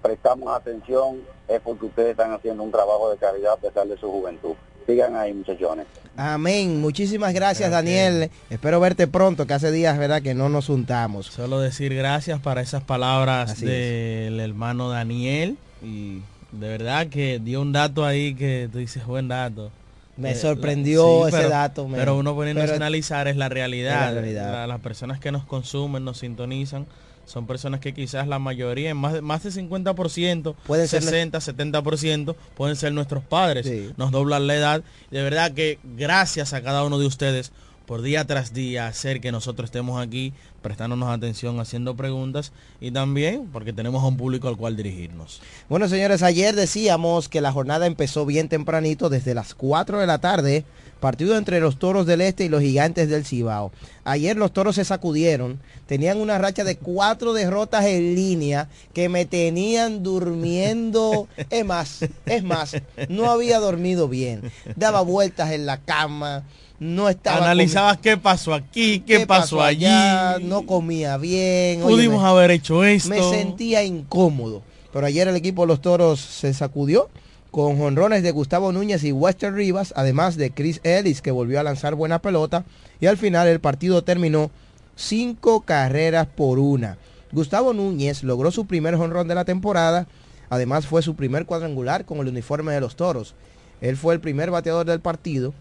prestamos atención es porque ustedes están haciendo un trabajo de calidad a pesar de su juventud. Sigan ahí, muchachones. Amén. Muchísimas gracias, Daniel. Espero verte pronto, que hace días, ¿verdad? Que no nos juntamos. Solo decir gracias para esas palabras Así del hermano Daniel. Y de verdad que dio un dato ahí que tú dices buen dato. Me Eh, sorprendió sí, ese pero- dato. Pero uno poniéndose Pero- a analizar es la realidad. Es la realidad. La- las personas que nos consumen, nos sintonizan, son personas que quizás la mayoría, en más de, más de 50%, Pueden ser 60, 70%, pueden ser nuestros padres. Nos doblan la edad. De verdad que gracias a cada uno de ustedes por día tras día hacer que nosotros estemos aquí prestándonos atención, haciendo preguntas y también porque tenemos a un público al cual dirigirnos. Bueno, señores, ayer decíamos que la jornada empezó bien tempranito, desde las 4 de la tarde, partido entre los Toros del Este y los Gigantes del Cibao. Ayer los Toros se sacudieron, tenían una racha de cuatro derrotas en línea que me tenían durmiendo. Es más, es más, no había dormido bien. Daba vueltas en la cama, no estaba... Analizabas qué pasó aquí, qué, pasó, allí. allá, no comía bien. Pudimos haber hecho esto. me sentía incómodo. Pero ayer el equipo de los Toros se sacudió con jonrones de Gustavo Núñez y Wester Rivas, además de Chris Ellis que volvió a lanzar buena pelota y al final el partido terminó cinco carreras por una. Gustavo Núñez logró su primer jonrón de la temporada, además fue su primer cuadrangular con el uniforme de los Toros. Él fue el primer bateador del partido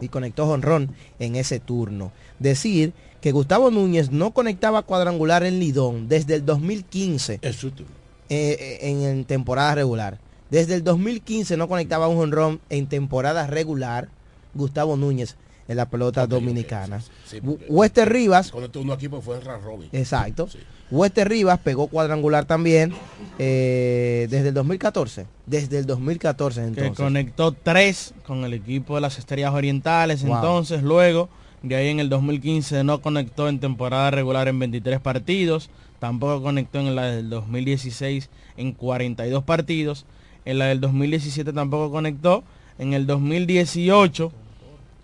y conectó jonrón en ese turno. Decir que Gustavo Núñez no conectaba cuadrangular en Lidón desde el 2015 Es su turno. eh, en, en temporada regular. Desde el 2015 no conectaba un jonrón en temporada regular Gustavo Núñez en la pelota dominicana. Sí, porque- Wester Rivas, Cuando tuvo un equipo fue en Robin. exacto. Wester Rivas pegó cuadrangular también eh, desde el 2014. Desde el 2014 que entonces. conectó tres con el equipo de las Estrellas Orientales. Wow. Entonces, luego, de ahí en el 2015 no conectó en temporada regular en 23 partidos. Tampoco conectó en la del 2016 en 42 partidos. En la del 2017 tampoco conectó. En el 2018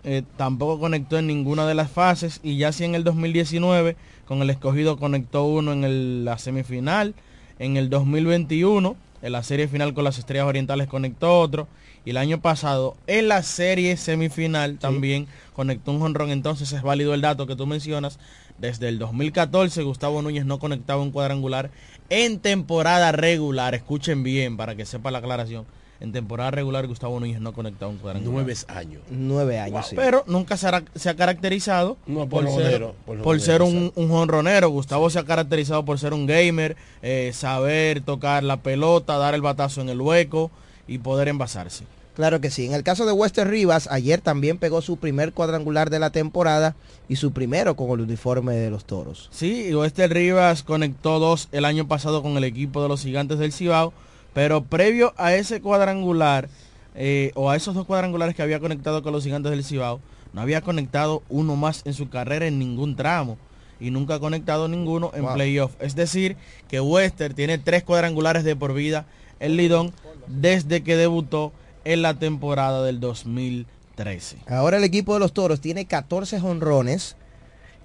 eh, tampoco conectó en ninguna de las fases. Y ya sí en el 2019 con el escogido conectó uno en el- la semifinal. En el 2021 en la serie final con las Estrellas Orientales conectó otro. Y el año pasado en la serie semifinal también conectó un jonrón. Entonces es válido el dato que tú mencionas. Desde el 2014 Gustavo Núñez no conectaba un cuadrangular en temporada regular. Escuchen bien para que sepa la aclaración. En temporada regular Gustavo Núñez no conectaba un cuadrangular. Nueve años. Nueve años, sí. Pero nunca se ha, se ha caracterizado No, por por, ser, jonronero, por por ser jonronero, un, un jonronero. Gustavo se ha caracterizado por ser un gamer, eh, saber tocar la pelota, dar el batazo en el hueco y poder envasarse. Claro que sí. En el caso de Wester Rivas, ayer también pegó su primer cuadrangular de la temporada y su primero con el uniforme de los Toros. Sí, Oeste Rivas conectó dos el año pasado con el equipo de los Gigantes del Cibao, pero previo a ese cuadrangular, eh, o a esos dos cuadrangulares que había conectado con los Gigantes del Cibao, no había conectado uno más en su carrera en ningún tramo y nunca ha conectado ninguno en Wow. playoff. Es decir, que Wester tiene tres cuadrangulares de por vida en Lidón desde que debutó en la temporada del 2013. Ahora el equipo de los Toros tiene 14 jonrones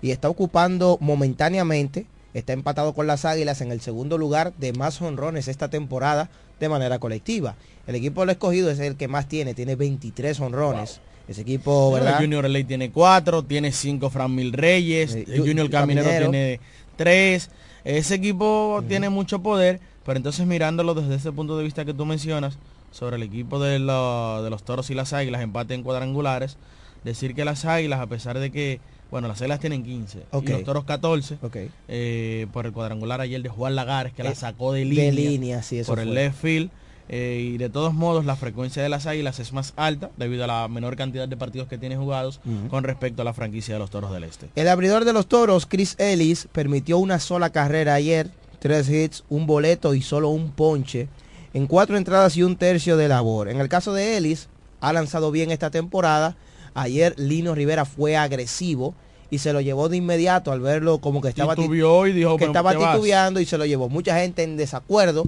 y está ocupando momentáneamente, está empatado con las Águilas en el segundo lugar de más jonrones esta temporada de manera colectiva. El equipo del escogido es el que más tiene, tiene 23 jonrones. Ese equipo, ¿verdad? El Junior Ley tiene cuatro, tiene cinco Fran Mil Reyes, Eh, el Ju- Junior Caminero, Caminero. tiene tres. Ese equipo tiene mucho poder, pero entonces mirándolo desde ese punto de vista que tú mencionas, sobre el equipo de, lo- de los toros y las águilas, empate en cuadrangulares, decir que las águilas, a pesar de que, bueno, las águilas tienen 15 Ok. y los toros 14, Ok. eh, por el cuadrangular ayer de Juan Lagares, que la Eh, sacó de de línea, línea, sí, eso por el left field. eh, y de todos modos la frecuencia de las águilas es más alta debido a la menor cantidad de partidos que tiene jugados con respecto a la franquicia de los toros del este. El abridor de los Toros, Chris Ellis, permitió una sola carrera ayer, tres hits, un boleto y solo un ponche, en cuatro entradas y un tercio de labor. En el caso de Ellis, ha lanzado bien esta temporada. Ayer Lino Rivera fue agresivo y se lo llevó de inmediato al verlo como que estaba, ti- Titubeó y dijo, que "Me- estaba te vas". titubeando y se lo llevó. Mucha gente en desacuerdo.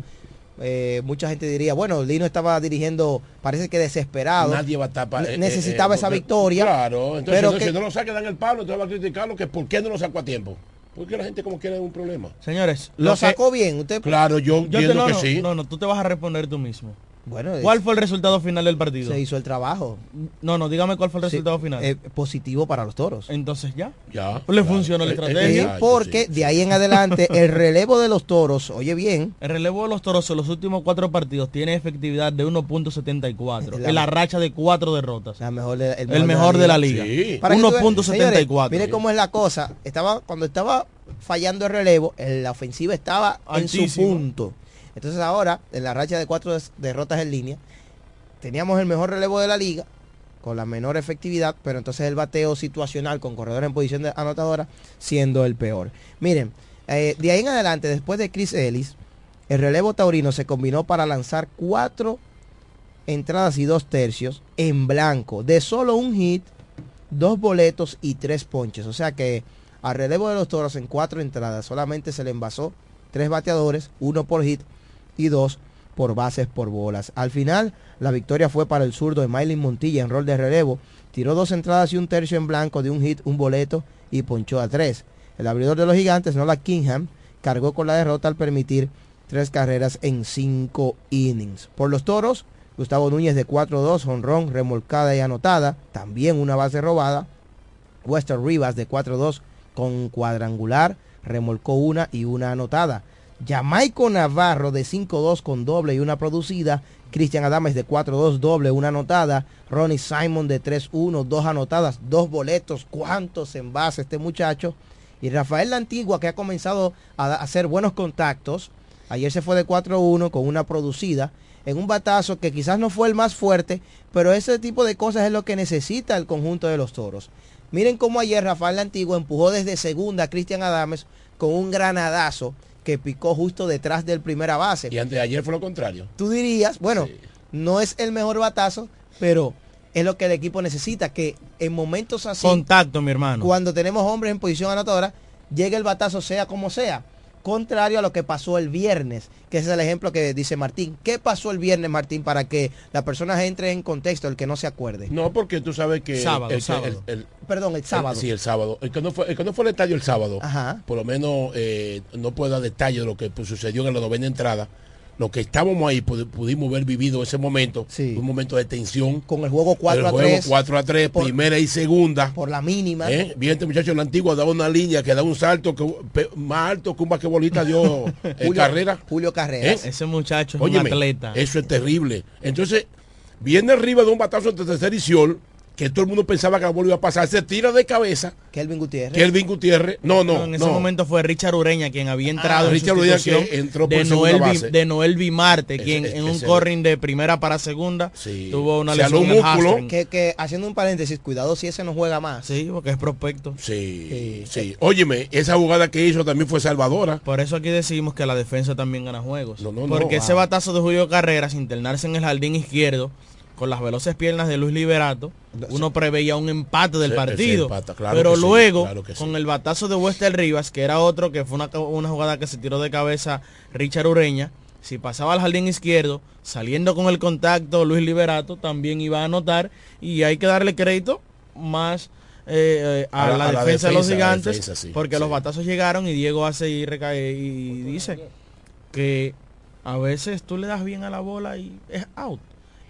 eh, mucha gente diría, bueno, Lino estaba dirigiendo, parece que desesperado. Nadie va a tapar. Ne- eh, necesitaba eh, esa porque- victoria. Claro, entonces pero no, que- si no lo saca, dan el palo, entonces va a criticarlo que por qué no lo sacó a tiempo. Porque la gente como quiere un problema. Señores, lo sacó bien. Usted Claro, yo, Yo te- no, que no, sí. no, no, tú te vas a responder tú mismo. Bueno, ¿Cuál fue el resultado final del partido? Se hizo el trabajo. No, no, dígame cuál fue el Sí, resultado final. eh, positivo para los toros. Entonces ya. Ya. Le funcionó la Eh, eh, estrategia. Sí, porque de ahí en adelante el <laughs> relevo de los toros, oye bien, El relevo de los toros en los últimos cuatro partidos tiene efectividad de 1.74 La- en la racha de cuatro derrotas. la mejor de- el, mejor de la liga. Sí. Para que tú veas, 1.74. señores, Mire cómo es la cosa. Estaba cuando estaba fallando el relevo, el- la ofensiva estaba en su punto. Entonces ahora, en la racha de cuatro derrotas en línea, teníamos el mejor relevo de la liga, con la menor efectividad, pero entonces el bateo situacional con corredores en posición anotadora siendo el peor. Miren, eh, de ahí en adelante, después de Chris Ellis, el relevo taurino se combinó para lanzar cuatro entradas y dos tercios en blanco, de solo un hit, dos boletos y tres ponches. O sea que al relevo de los toros en cuatro entradas solamente se le envasó tres bateadores, uno por hit y dos por bases por bolas. Al final, la victoria fue para el zurdo de Miley Montilla en rol de relevo. Tiró dos entradas y un tercio en blanco de un hit, un boleto y ponchó a tres. El abridor de los gigantes, Nola Kingham, cargó con la derrota al permitir tres carreras en cinco innings. Por los toros, Gustavo Núñez de 4-2, honrón, remolcada y anotada, también una base robada. Western Rivas de 4-2 con cuadrangular, remolcó una y una anotada. Jamaico Navarro de 5-2 con doble y una producida. Cristian Adames de 4-2 doble, una anotada. Ronnie Simon de 3-1, dos anotadas, dos boletos. ¿Cuántos envases este muchacho? Y Rafael La Antigua que ha comenzado a hacer buenos contactos. Ayer se fue de 4-1 con una producida en un batazo que quizás no fue el más fuerte, pero ese tipo de cosas es lo que necesita el conjunto de los toros. Miren cómo ayer Rafael Antigua empujó desde segunda a Cristian Adames con un granadazo que picó justo detrás del primera base. Y antes de ayer fue lo contrario. Tú dirías, bueno, no es el mejor batazo, pero es lo que el equipo necesita, que en momentos así, Contacto, mi hermano. cuando tenemos hombres en posición anotadora, llegue el batazo sea como sea. Contrario a lo que pasó el viernes, que ese es el ejemplo que dice Martín. ¿Qué pasó el viernes, Martín, para que la persona entre en contexto, el que no se acuerde? No, porque tú sabes que... Sábado, el, sábado. el- el- Perdón, el sábado. sí, el sábado. El que no fue, el que no fue al estadio el sábado, Ajá. por lo menos eh, no puedo dar detalle de lo que pues, sucedió en la novena entrada. Lo que estábamos ahí pudi- pudimos haber vivido ese momento, un momento de tensión. Con el juego 4 el a juego 3. 4 a 3, por- primera y segunda. Por la mínima. ¿Eh? Bien, este muchacho en la antigua daba una línea que da un salto que, pe- más alto que un basquetbolista dio <laughs> en Julio- carrera. Julio Carreras. ¿Eh? Ese muchacho es Óyeme, un atleta. Eso es terrible. Entonces, viene arriba de un batazo de tercer y Ciol, que todo el mundo pensaba que la bola iba a pasar, se tira de cabeza. Kelvin Gutiérrez. Kelvin Gutiérrez. No, no, en ese no. momento fue Richard Ureña quien había entrado en Richard Ureña sustitución que entró por de, Noel base. de Noel Vimarte, quien ese- en un ese- corring de primera para segunda tuvo una lesión un músculo. Que, que haciendo un paréntesis, cuidado si ese no juega más. Sí, porque es prospecto. Sí, sí. Óyeme, esa jugada que hizo también fue salvadora. Por eso aquí decimos que la defensa también gana juegos. no, porque no, ese ah. batazo de Julio Carreras, internarse en el jardín izquierdo, con las veloces piernas de Luis Liberato, uno preveía un empate del partido. empata, claro pero sí, luego, claro que sí. con el batazo de Wester Rivas, que era otro que fue una, una jugada que se tiró de cabeza Richard Ureña, si pasaba al jardín izquierdo, saliendo con el contacto Luis Liberato, también iba a anotar. Y hay que darle crédito más eh, eh, a, A la- la, a la defensa, de los gigantes, defensa, sí, porque los batazos llegaron y Diego hace y recae y dice que a veces tú le das bien a la bola y es out.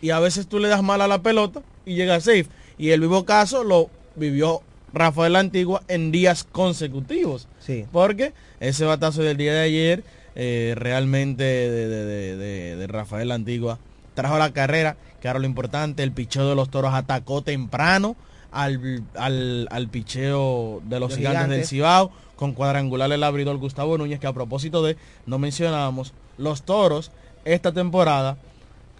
Y a veces tú le das mal a la pelota y llega safe. Y el vivo caso lo vivió Rafael Antigua en días consecutivos. Sí. Porque ese batazo del día de ayer eh, realmente de, de- de- de- de Rafael Antigua trajo la carrera, que era lo importante. El picheo de los toros atacó temprano al, al, al picheo de los Los gigantes, del gigantes. Cibao con cuadrangular el abridor Gustavo Núñez, que a propósito de, no mencionábamos, los toros esta temporada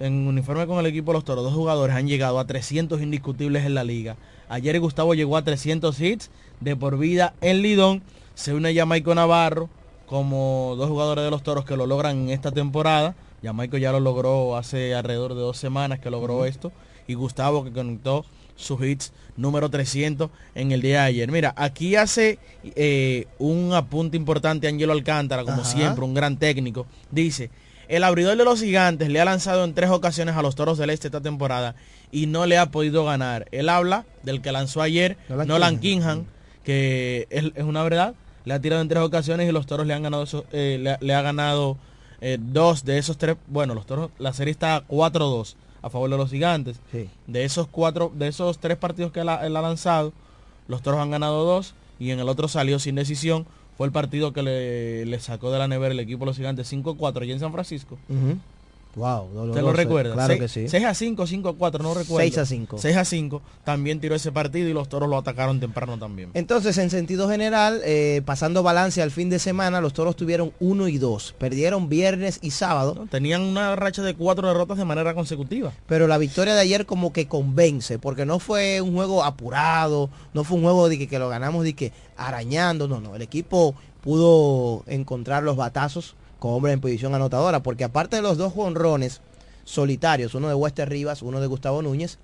en uniforme con el equipo de los toros, dos jugadores han llegado a 300 indiscutibles en la liga. Ayer Gustavo llegó a 300 hits de por vida en Lidón. Se une Jamaico Navarro como dos jugadores de los toros que lo logran en esta temporada. Jamaico ya lo logró hace alrededor de dos semanas que logró esto. Y Gustavo que conectó sus hits número 300 en el día de ayer. Mira, aquí hace eh, un apunte importante Angelo Alcántara, como Ajá. siempre, un gran técnico. Dice, el abridor de los gigantes le ha lanzado en tres ocasiones a los Toros del Este esta temporada y no le ha podido ganar. Él habla del que lanzó ayer, Nolan Nolan, Kingham, que es, es una verdad. Le ha tirado en tres ocasiones y los Toros le han ganado, eso- eh, le, le ha ganado eh, dos de esos tres, bueno, los toros, la serie está 4-2 a favor de los gigantes. De esos cuatro, de esos tres partidos que él ha, él ha lanzado, los toros han ganado dos y en el otro salió sin decisión. Fue el partido que le, le sacó de la nevera el equipo de los gigantes 5-4 allí en San Francisco. Wow, ¿Te doloroso. lo recuerdas? Claro que sí. 6 a 5, 5 a 4, no recuerdo. 6 a 5. 6 a 5. También tiró ese partido y los toros lo atacaron temprano también. Entonces, en sentido general, eh, pasando balance al fin de semana, los toros tuvieron 1 y 2. Perdieron viernes y sábado. Tenían una racha de cuatro derrotas de manera consecutiva. Pero la victoria de ayer como que convence, porque no fue un juego apurado, no fue un juego de que, que lo ganamos de que arañando, no, no. El equipo pudo encontrar los batazos con hombres en posición anotadora, porque aparte de los dos jonrones solitarios, uno de Wester Rivas, uno de Gustavo Núñez,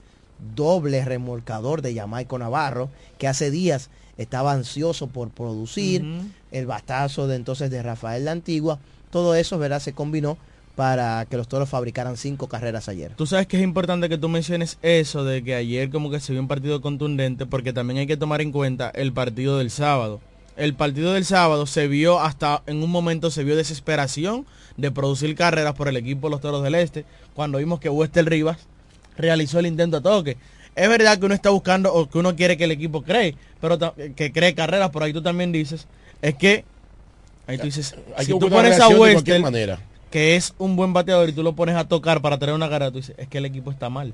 doble remolcador de Jamaico Navarro, que hace días estaba ansioso por producir, el batazo de entonces de Rafael La Antigua, todo eso, ¿verdad? Se combinó para que los toros fabricaran cinco carreras ayer. Tú sabes que es importante que tú menciones eso de que ayer como que se vio un partido contundente porque también hay que tomar en cuenta el partido del sábado. El partido del sábado se vio hasta en un momento se vio desesperación de producir carreras por el equipo de los Toros del Este cuando vimos que Wester Rivas realizó el intento a toque. Es verdad que uno está buscando o que uno quiere que el equipo cree, pero que cree carreras, por ahí tú también dices, es que ahí tú dices, Hay si que tú pones a Wester que es un buen bateador y tú lo pones a tocar para tener una carrera, tú dices, es que el equipo está mal.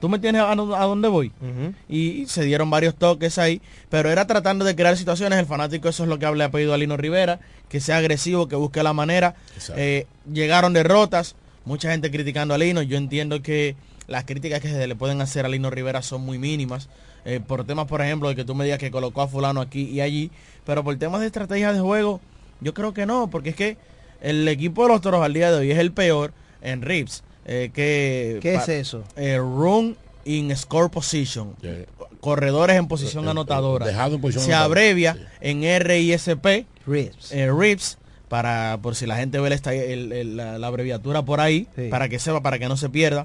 ¿Tú me tienes a, a dónde voy? y, se dieron varios toques ahí, pero era tratando de crear situaciones. El fanático eso es lo que le ha pedido a Lino Rivera, que sea agresivo, que busque la manera. Eh, llegaron derrotas, mucha gente criticando a Lino. Yo entiendo que las críticas que se le pueden hacer a Lino Rivera son muy mínimas. eh, por temas, por ejemplo, de que tú me digas que colocó a fulano aquí y allí. Pero por temas de estrategia de juego, yo creo que no, porque es que el equipo de los toros al día de hoy es el peor en Rips. Eh, que ¿Qué es eso? eh, run in score position. Corredores en posición Eh, eh, anotadora. dejado en posición Se anotadora. abrevia en RISP. Rips. eh, Rips. Para, por si la gente ve esta- el- el- la, la abreviatura por ahí, Sí. para que sepa, para que no se pierda.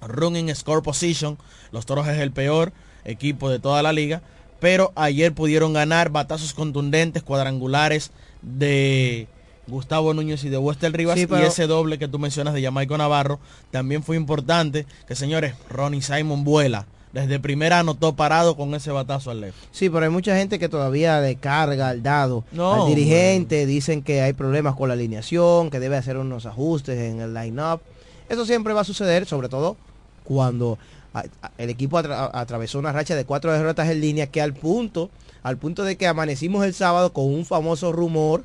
Run in score position. Los toros es el peor equipo de toda la liga. Pero ayer pudieron ganar batazos contundentes, cuadrangulares de Gustavo Núñez y de Wester Rivas. Sí, Y ese doble que tú mencionas de Jamaico Navarro también fue importante. Que señores, Ronnie Simon vuela. Desde primera anotó parado con ese batazo al left. Sí, pero hay mucha gente que todavía le carga al dado No, al dirigente, dicen que hay problemas con la alineación, que debe hacer unos ajustes en el line-up. Eso siempre va a suceder, sobre todo cuando el equipo atra- atravesó una racha de cuatro derrotas en línea que al punto, al punto de que amanecimos el sábado con un famoso rumor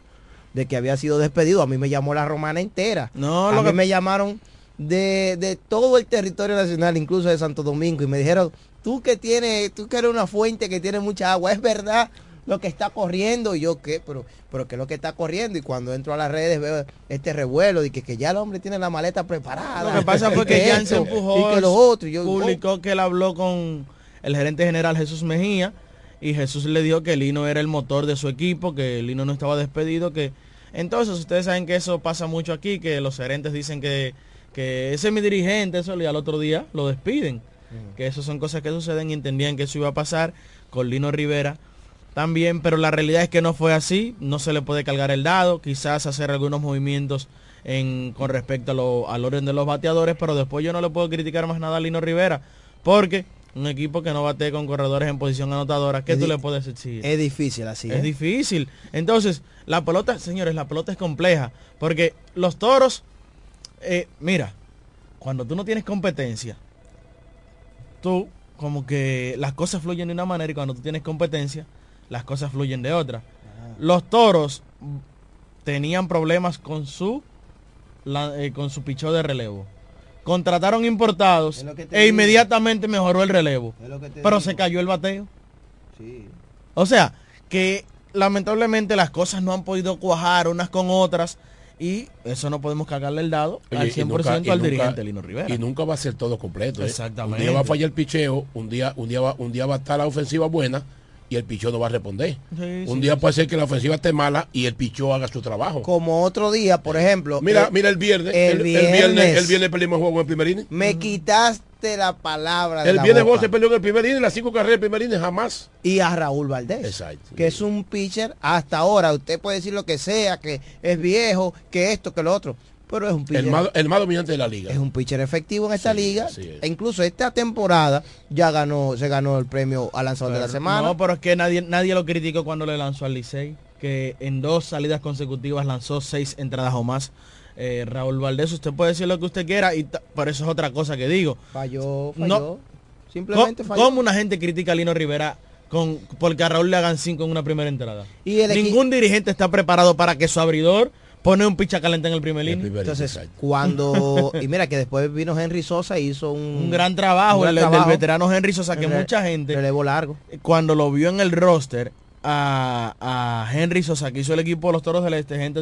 de que había sido despedido. A mí me llamó la romana entera. No, a lo mí que- me llamaron de, de todo el territorio nacional, incluso de Santo Domingo, y me dijeron, tú que tienes, tú que eres una fuente que tiene mucha agua, es verdad lo que está corriendo, y yo qué, pero, pero qué es lo que está corriendo, y cuando entro a las redes veo este revuelo de que, que ya el hombre tiene la maleta preparada. Lo que pasa fue <laughs> y que esto, Jansen Pujols y que lo otro, y yo, oh, publicó que él habló con el gerente general Jesús Mejía y Jesús le dijo que Lino era el motor de su equipo, que Lino no estaba despedido, que entonces ustedes saben que eso pasa mucho aquí, que los gerentes dicen que, que ese es mi dirigente, eso y al otro día lo despiden. Que eso son cosas que suceden y entendían que eso iba a pasar con Lino Rivera también, pero la realidad es que no fue así, no se le puede cargar el dado, quizás hacer algunos movimientos en, con respecto a lo- al orden de los bateadores, pero después yo no le puedo criticar más nada a Lino Rivera, porque un equipo que no bate con corredores en posición anotadora, ¿qué Es tú le puedes exigir? es difícil así. Es ¿eh? difícil. Entonces, la pelota, señores, la pelota es compleja. Porque los toros, eh, mira, cuando tú no tienes competencia, tú como que las cosas fluyen de una manera y cuando tú tienes competencia, las cosas fluyen de otra. Los toros tenían problemas con su la- eh, con su pichó de relevo. Contrataron importados e digo. inmediatamente mejoró el relevo. Pero digo. se cayó el bateo. Sí. O sea, que lamentablemente las cosas no han podido cuajar unas con otras y eso no podemos cagarle el dado Oye, al y 100% nunca- al nunca- dirigente Lino Rivera. Y nunca va a ser todo completo. ¿eh? Exactamente. Un día va a fallar el picheo, un día, un día va, un día va a estar la ofensiva buena y el picheo no va a responder. Sí, un sí, día sí. puede ser que la ofensiva esté mala y el picheo haga su trabajo. Como otro día, por ejemplo. Mira, eh, mira el viernes, el el, el viernes, viernes. el viernes perdimos el juego en el primer inning. Me quitaste la palabra de El la viernes boca. vos se perdió en el primer inning, las cinco carreras del primer inning jamás. y a Raúl Valdés. Exacto. Que es un pitcher hasta ahora. Usted puede decir lo que sea, que es viejo, que esto, que lo otro. Pero es un pitcher. El más, el más dominante de la liga. Es un pitcher efectivo en esta Sí, liga. es. E incluso esta temporada ya ganó, se ganó el premio al lanzador de la semana. No, pero es que nadie, nadie lo criticó cuando le lanzó al Licey, que en dos salidas consecutivas lanzó seis entradas o más. Eh, Raúl Valdés, usted puede decir lo que usted quiera, y pero eso es otra cosa que digo. Falló, falló. No. Simplemente ¿Cómo, falló. cómo una gente critica a Lino Rivera con, porque a Raúl le hagan cinco en una primera entrada? Y el Ningún dirigente está preparado para que su abridor pone un picha caliente en el primer línea. Entonces, cuando... <laughs> y mira que después vino Henry Sosa y hizo un... un gran trabajo, un gran el, el trabajo. del veterano Henry Sosa, que Re- mucha gente Relevo largo. cuando lo vio en el roster a, a Henry Sosa, que hizo el equipo de los Toros del Este, gente